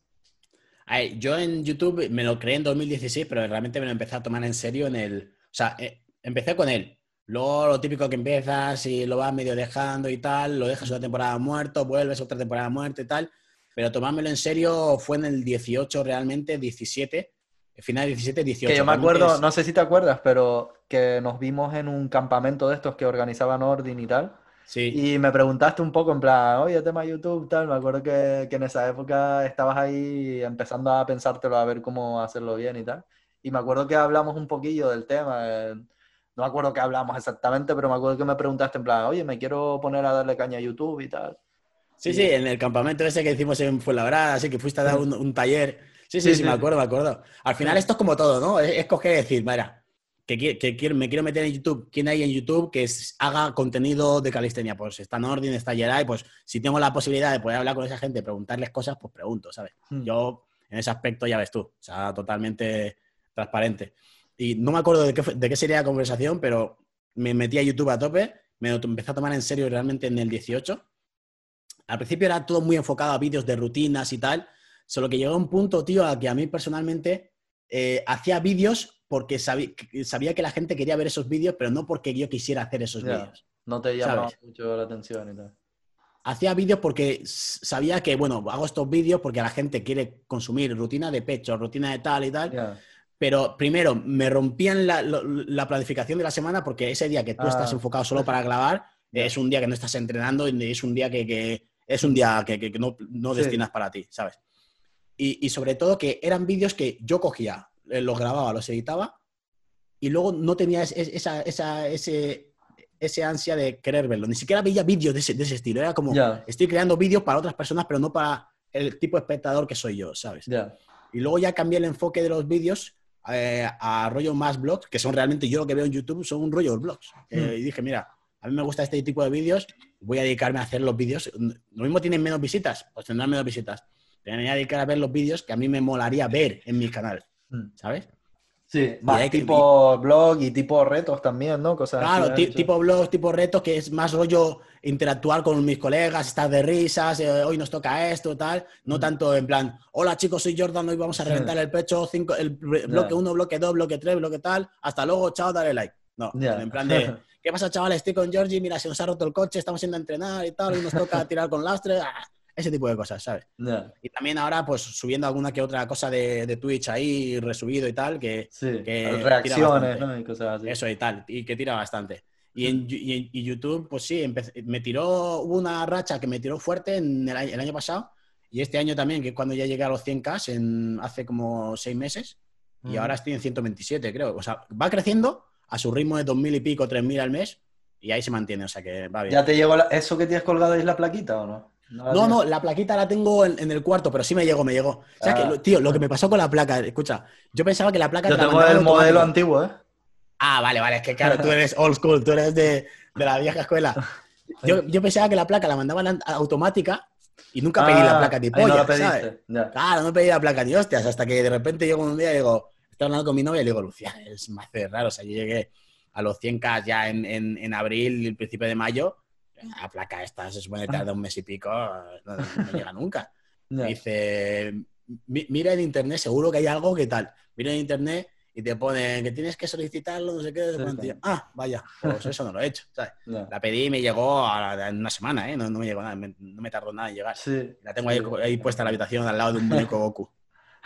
yo en YouTube me lo creé en 2016, pero realmente me lo empecé a tomar en serio en el... O sea, eh, empecé con él Luego lo típico que empiezas y lo vas medio dejando y tal, lo dejas una temporada muerto, vuelves otra temporada muerta y tal. Pero tomármelo en serio fue en el 18 realmente, 17, final 17, 18. Que yo me acuerdo, no sé si te acuerdas, pero que nos vimos en un campamento de estos que organizaban Ordin y tal. Sí. Y me preguntaste un poco en plan, oye, tema YouTube, tal. Me acuerdo que, que en esa época estabas ahí empezando a pensártelo, a ver cómo hacerlo bien y tal. Y me acuerdo que hablamos un poquillo del tema. Eh, no me acuerdo qué hablamos exactamente, pero me acuerdo que me preguntaste en plan, oye, me quiero poner a darle caña a YouTube y tal. Sí, sí, en el campamento ese que hicimos en Fuenlabrada, así que fuiste a dar un, taller. Sí, sí, sí, me acuerdo, me acuerdo. Al final esto es como todo, ¿no? Es, coger y decir, mira, que, que, me quiero meter en YouTube. ¿Quién hay en YouTube que haga contenido de calistenia? Pues está Nordin, está Jedi, pues si tengo la posibilidad de poder hablar con esa gente, preguntarles cosas, pues pregunto, ¿sabes? Hmm. Yo en ese aspecto ya ves tú, o sea, totalmente transparente. Y no me acuerdo de qué, de qué sería la conversación, pero me metí a YouTube a tope, me empecé a tomar en serio realmente en el 18. Al principio era todo muy enfocado a vídeos de rutinas y tal, solo que llegó un punto, tío, a que a mí personalmente eh, hacía vídeos porque sabía, sabía, que la gente quería ver esos vídeos, pero no porque yo quisiera hacer esos vídeos. No te llamaba mucho la atención y tal. Hacía vídeos porque sabía que, bueno, hago estos vídeos porque la gente quiere consumir rutina de pecho, rutina de tal y tal. Pero primero, me rompían la, planificación de la semana porque ese día que tú estás ah. enfocado solo para grabar es un día que no estás entrenando y es un día que, es un día que, no, destinas para ti, ¿sabes? Y, sobre todo que eran vídeos que yo cogía, eh, los grababa, los editaba y luego no tenía esa, ese, ese ansia de querer verlo. Ni siquiera veía vídeos de ese, estilo. Era como, estoy creando vídeos para otras personas, pero no para el tipo de espectador que soy yo, ¿sabes? Y luego ya cambié el enfoque de los vídeos eh, a rollo más blogs, que son realmente yo lo que veo en YouTube, son un rollo de blogs. Eh, hmm. y dije, mira, a mí me gusta este tipo de vídeos, voy a dedicarme a hacer los vídeos. Lo mismo tienen menos visitas, pues tendrán menos visitas. Me voy a dedicar a ver los vídeos que a mí me molaría ver en mi canal, hmm. ¿sabes? Sí, más tipo blog y tipo retos también, ¿no? Cosas claro, tipo blog, tipo retos, que es más rollo interactuar con mis colegas, estar de risas, eh, hoy nos toca esto, tal. No mm. tanto en plan, hola chicos, soy Jordan, hoy vamos a reventar el pecho, cinco, el bloque 1, bloque 2, bloque 3, bloque tal, hasta luego, chao, dale like. No, en plan de, [laughs] ¿qué pasa chavales? Estoy con Georgie, mira, se nos ha roto el coche, estamos yendo a entrenar y tal, hoy nos toca [laughs] tirar con lastre. Ah, ese tipo de cosas, ¿sabes? Y también ahora, pues subiendo alguna que otra cosa de, de Twitch ahí, resubido y tal, que. reacciones, ¿no? Y cosas así. Eso y tal, y que tira bastante. Y en, y YouTube, pues sí, me tiró, hubo una racha que me tiró fuerte en el, el, año pasado, y este año también, que es cuando ya llegué a los 100K, en, hace como seis meses, y ahora estoy en 127, creo. O sea, va creciendo a su ritmo de 2.000 y pico, 3.000 al mes, y ahí se mantiene, o sea que va bien. ¿Ya te llegó eso que tienes colgado es la plaquita o no? No, no, la plaquita la tengo en, el cuarto, pero sí me llegó, me llegó. O sea, que, ah. tío, lo que me pasó con la placa, escucha, yo pensaba que la placa... Yo tengo el modelo antiguo, ¿eh? Ah, vale, vale, es que claro, tú [laughs] eres old school, tú eres de, la vieja escuela. [laughs] Yo, pensaba que la placa la mandaban automática y nunca pedí la ah, placa tipo, no ¿sabes? Claro, no pedí la placa ni hostias, hasta que de repente llego un día y digo, estoy hablando con mi novia y le digo, Lucía, es más raro, o sea, yo llegué a los 100K ya en, en, en abril, el principio de mayo, la placa esta se supone que tarda un mes y pico, no, llega nunca. [laughs] Dice, mira en internet, seguro que hay algo que tal. Mira en internet y te pone que tienes que solicitarlo, no sé qué. ah, vaya, pues eso no lo he hecho. [laughs] La pedí y me llegó en una semana, ¿eh? no, me llegó nada, no me tardó nada en llegar. La tengo ahí, puesta en la habitación al lado de un muñeco [laughs] Goku.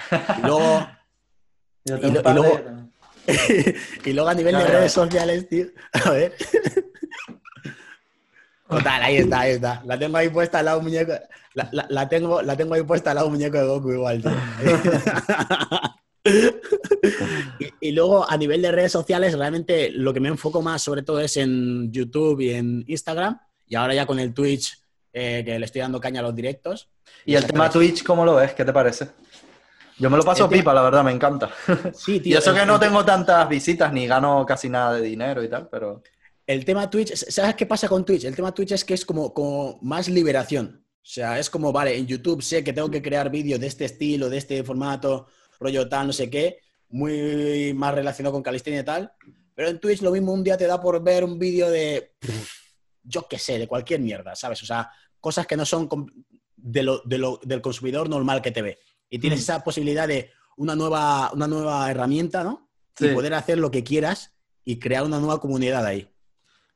[laughs] Y luego... y, luego, y luego a nivel de redes sociales, tío, a ver. Total, ahí está, ahí está. La tengo ahí puesta al lado muñeco. La, la, tengo, la tengo ahí puesta al lado muñeco de Goku igual, tío. [laughs] y luego a nivel de redes sociales, realmente lo que me enfoco más sobre todo es en YouTube y en Instagram. Y ahora ya con el Twitch, eh, que le estoy dando caña a los directos. ¿Y el tema Twitch cómo lo ves? ¿Qué te parece? Yo me lo paso pipa, la verdad, me encanta. [laughs] Sí, tío. y eso que no tengo tantas visitas ni gano casi nada de dinero y tal, pero... El tema Twitch, ¿sabes qué pasa con Twitch? El tema Twitch es que es como, como más liberación. O sea, es como, vale, en YouTube sé que tengo que crear vídeos de este estilo, de este formato, rollo tal, no sé qué, muy más relacionado con calistenia y tal. Pero en Twitch lo mismo un día te da por ver un vídeo de, yo qué sé, de cualquier mierda, ¿sabes? O sea, cosas que no son de lo, del consumidor normal que te ve. Y tienes mm. esa posibilidad de una nueva, una nueva herramienta, ¿no? Y poder hacer lo que quieras y crear una nueva comunidad ahí,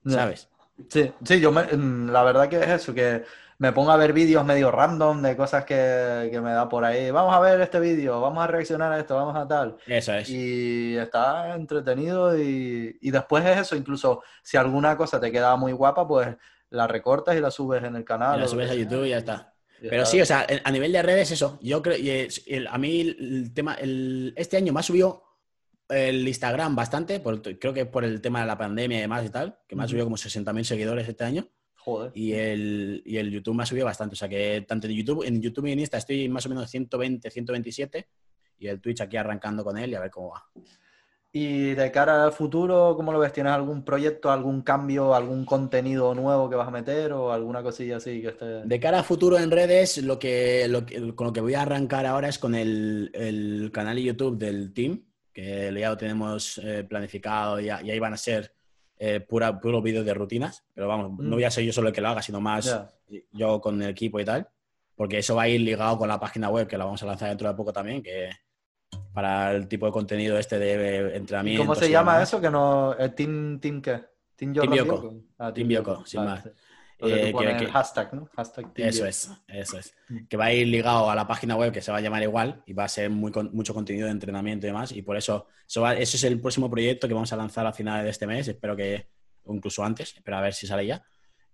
¿sabes? Sí, sí, yo mm, la verdad que es eso, que me pongo a ver vídeos medio random de cosas que, me da por ahí. Vamos a ver este vídeo, vamos a reaccionar a esto, vamos a tal. Eso es. Y está entretenido y, después es eso, incluso si alguna cosa te queda muy guapa, pues la recortas y la subes en el canal. la subes a YouTube y ya está. Pero sí, o sea, a nivel de redes, eso. Yo creo, a mí el tema, este año me ha subido el Instagram bastante, creo que por el tema de la pandemia y demás y tal, que me ha subido como 60.000 seguidores este año. Y el, y el YouTube me ha subido bastante. O sea que tanto en YouTube, en YouTube y en Insta estoy más o menos 120, 127. Y el Twitch aquí arrancando con él y a ver cómo va. Y de cara al futuro, ¿cómo lo ves? ¿Tienes algún proyecto, algún cambio, algún contenido nuevo que vas a meter o alguna cosilla así que esté... De cara al futuro en redes, lo que, con lo que voy a arrancar ahora es con el, el canal de YouTube del team, que ya lo tenemos eh, planificado y, y ahí van a ser eh, pura, puro vídeos de rutinas, pero vamos, no voy a ser yo solo el que lo haga, sino más yo con el equipo y tal, porque eso va a ir ligado con la página web que la vamos a lanzar dentro de poco también, que para el tipo de contenido este de entrenamiento. ¿Cómo se llama eso? Que no, eh, team, team qué? Team. Ah, team, Bioko, sin más. Eh, que, hashtag, ¿no? Hashtag eso es, eso es. Mm. Que va a ir ligado a la página web que se va a llamar igual y va a ser muy, mucho contenido de entrenamiento y demás. Y por eso, eso, ese es el próximo proyecto que vamos a lanzar a finales de este mes. Espero que, incluso antes, espero a ver si sale ya.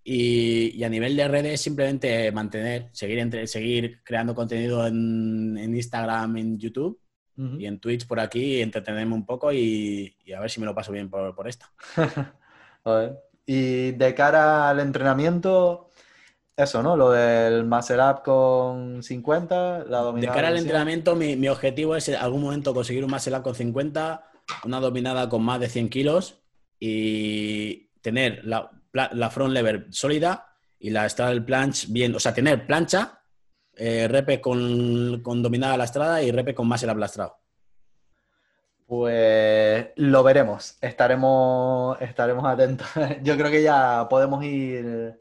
Y, a nivel de redes, simplemente mantener, seguir, entre, seguir creando contenido en, Instagram, en YouTube y en Twitch por aquí, entretenerme un poco y, a ver si me lo paso bien por, por esta. [laughs] Y de cara al entrenamiento, eso, ¿no? Lo del muscle up con 50, la dominada. De cara al entrenamiento, mi, objetivo es en algún momento conseguir un muscle up con 50, una dominada con más de 100 kilos y tener la, front lever sólida y la straddle planche bien, o sea, tener plancha, eh, repe con, con dominada lastrada y repe con muscle up lastrado. Pues lo veremos, estaremos, estaremos atentos. [laughs] Yo creo que ya podemos ir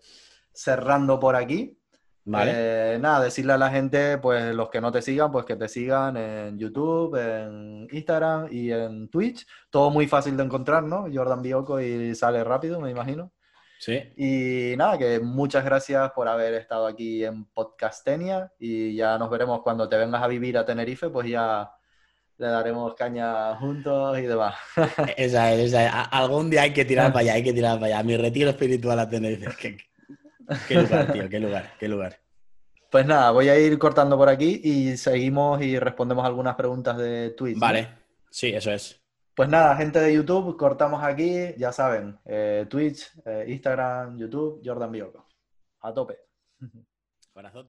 cerrando por aquí. Vale. Eh, nada, decirle a la gente, pues los que no te sigan, pues que te sigan en YouTube, en Instagram y en Twitch. Todo muy fácil de encontrar, ¿no? Jordan Bioco y sale rápido, me imagino. Sí. Y nada, que muchas gracias por haber estado aquí en Podcastenia y ya nos veremos cuando te vengas a vivir a Tenerife, pues ya le daremos caña juntos y demás. [laughs] esa es, esa es. Algún día hay que tirar para allá, hay que tirar para allá. Mi retiro espiritual a Tenerife. Qué, qué lugar, tío, qué lugar, qué lugar. Pues nada, voy a ir cortando por aquí y seguimos y respondemos algunas preguntas de Twitch. Vale, sí, eso es. Pues nada, gente de YouTube, cortamos aquí, ya saben, eh, Twitch, eh, Instagram, YouTube, Jordan Bioco. A tope. Corazón.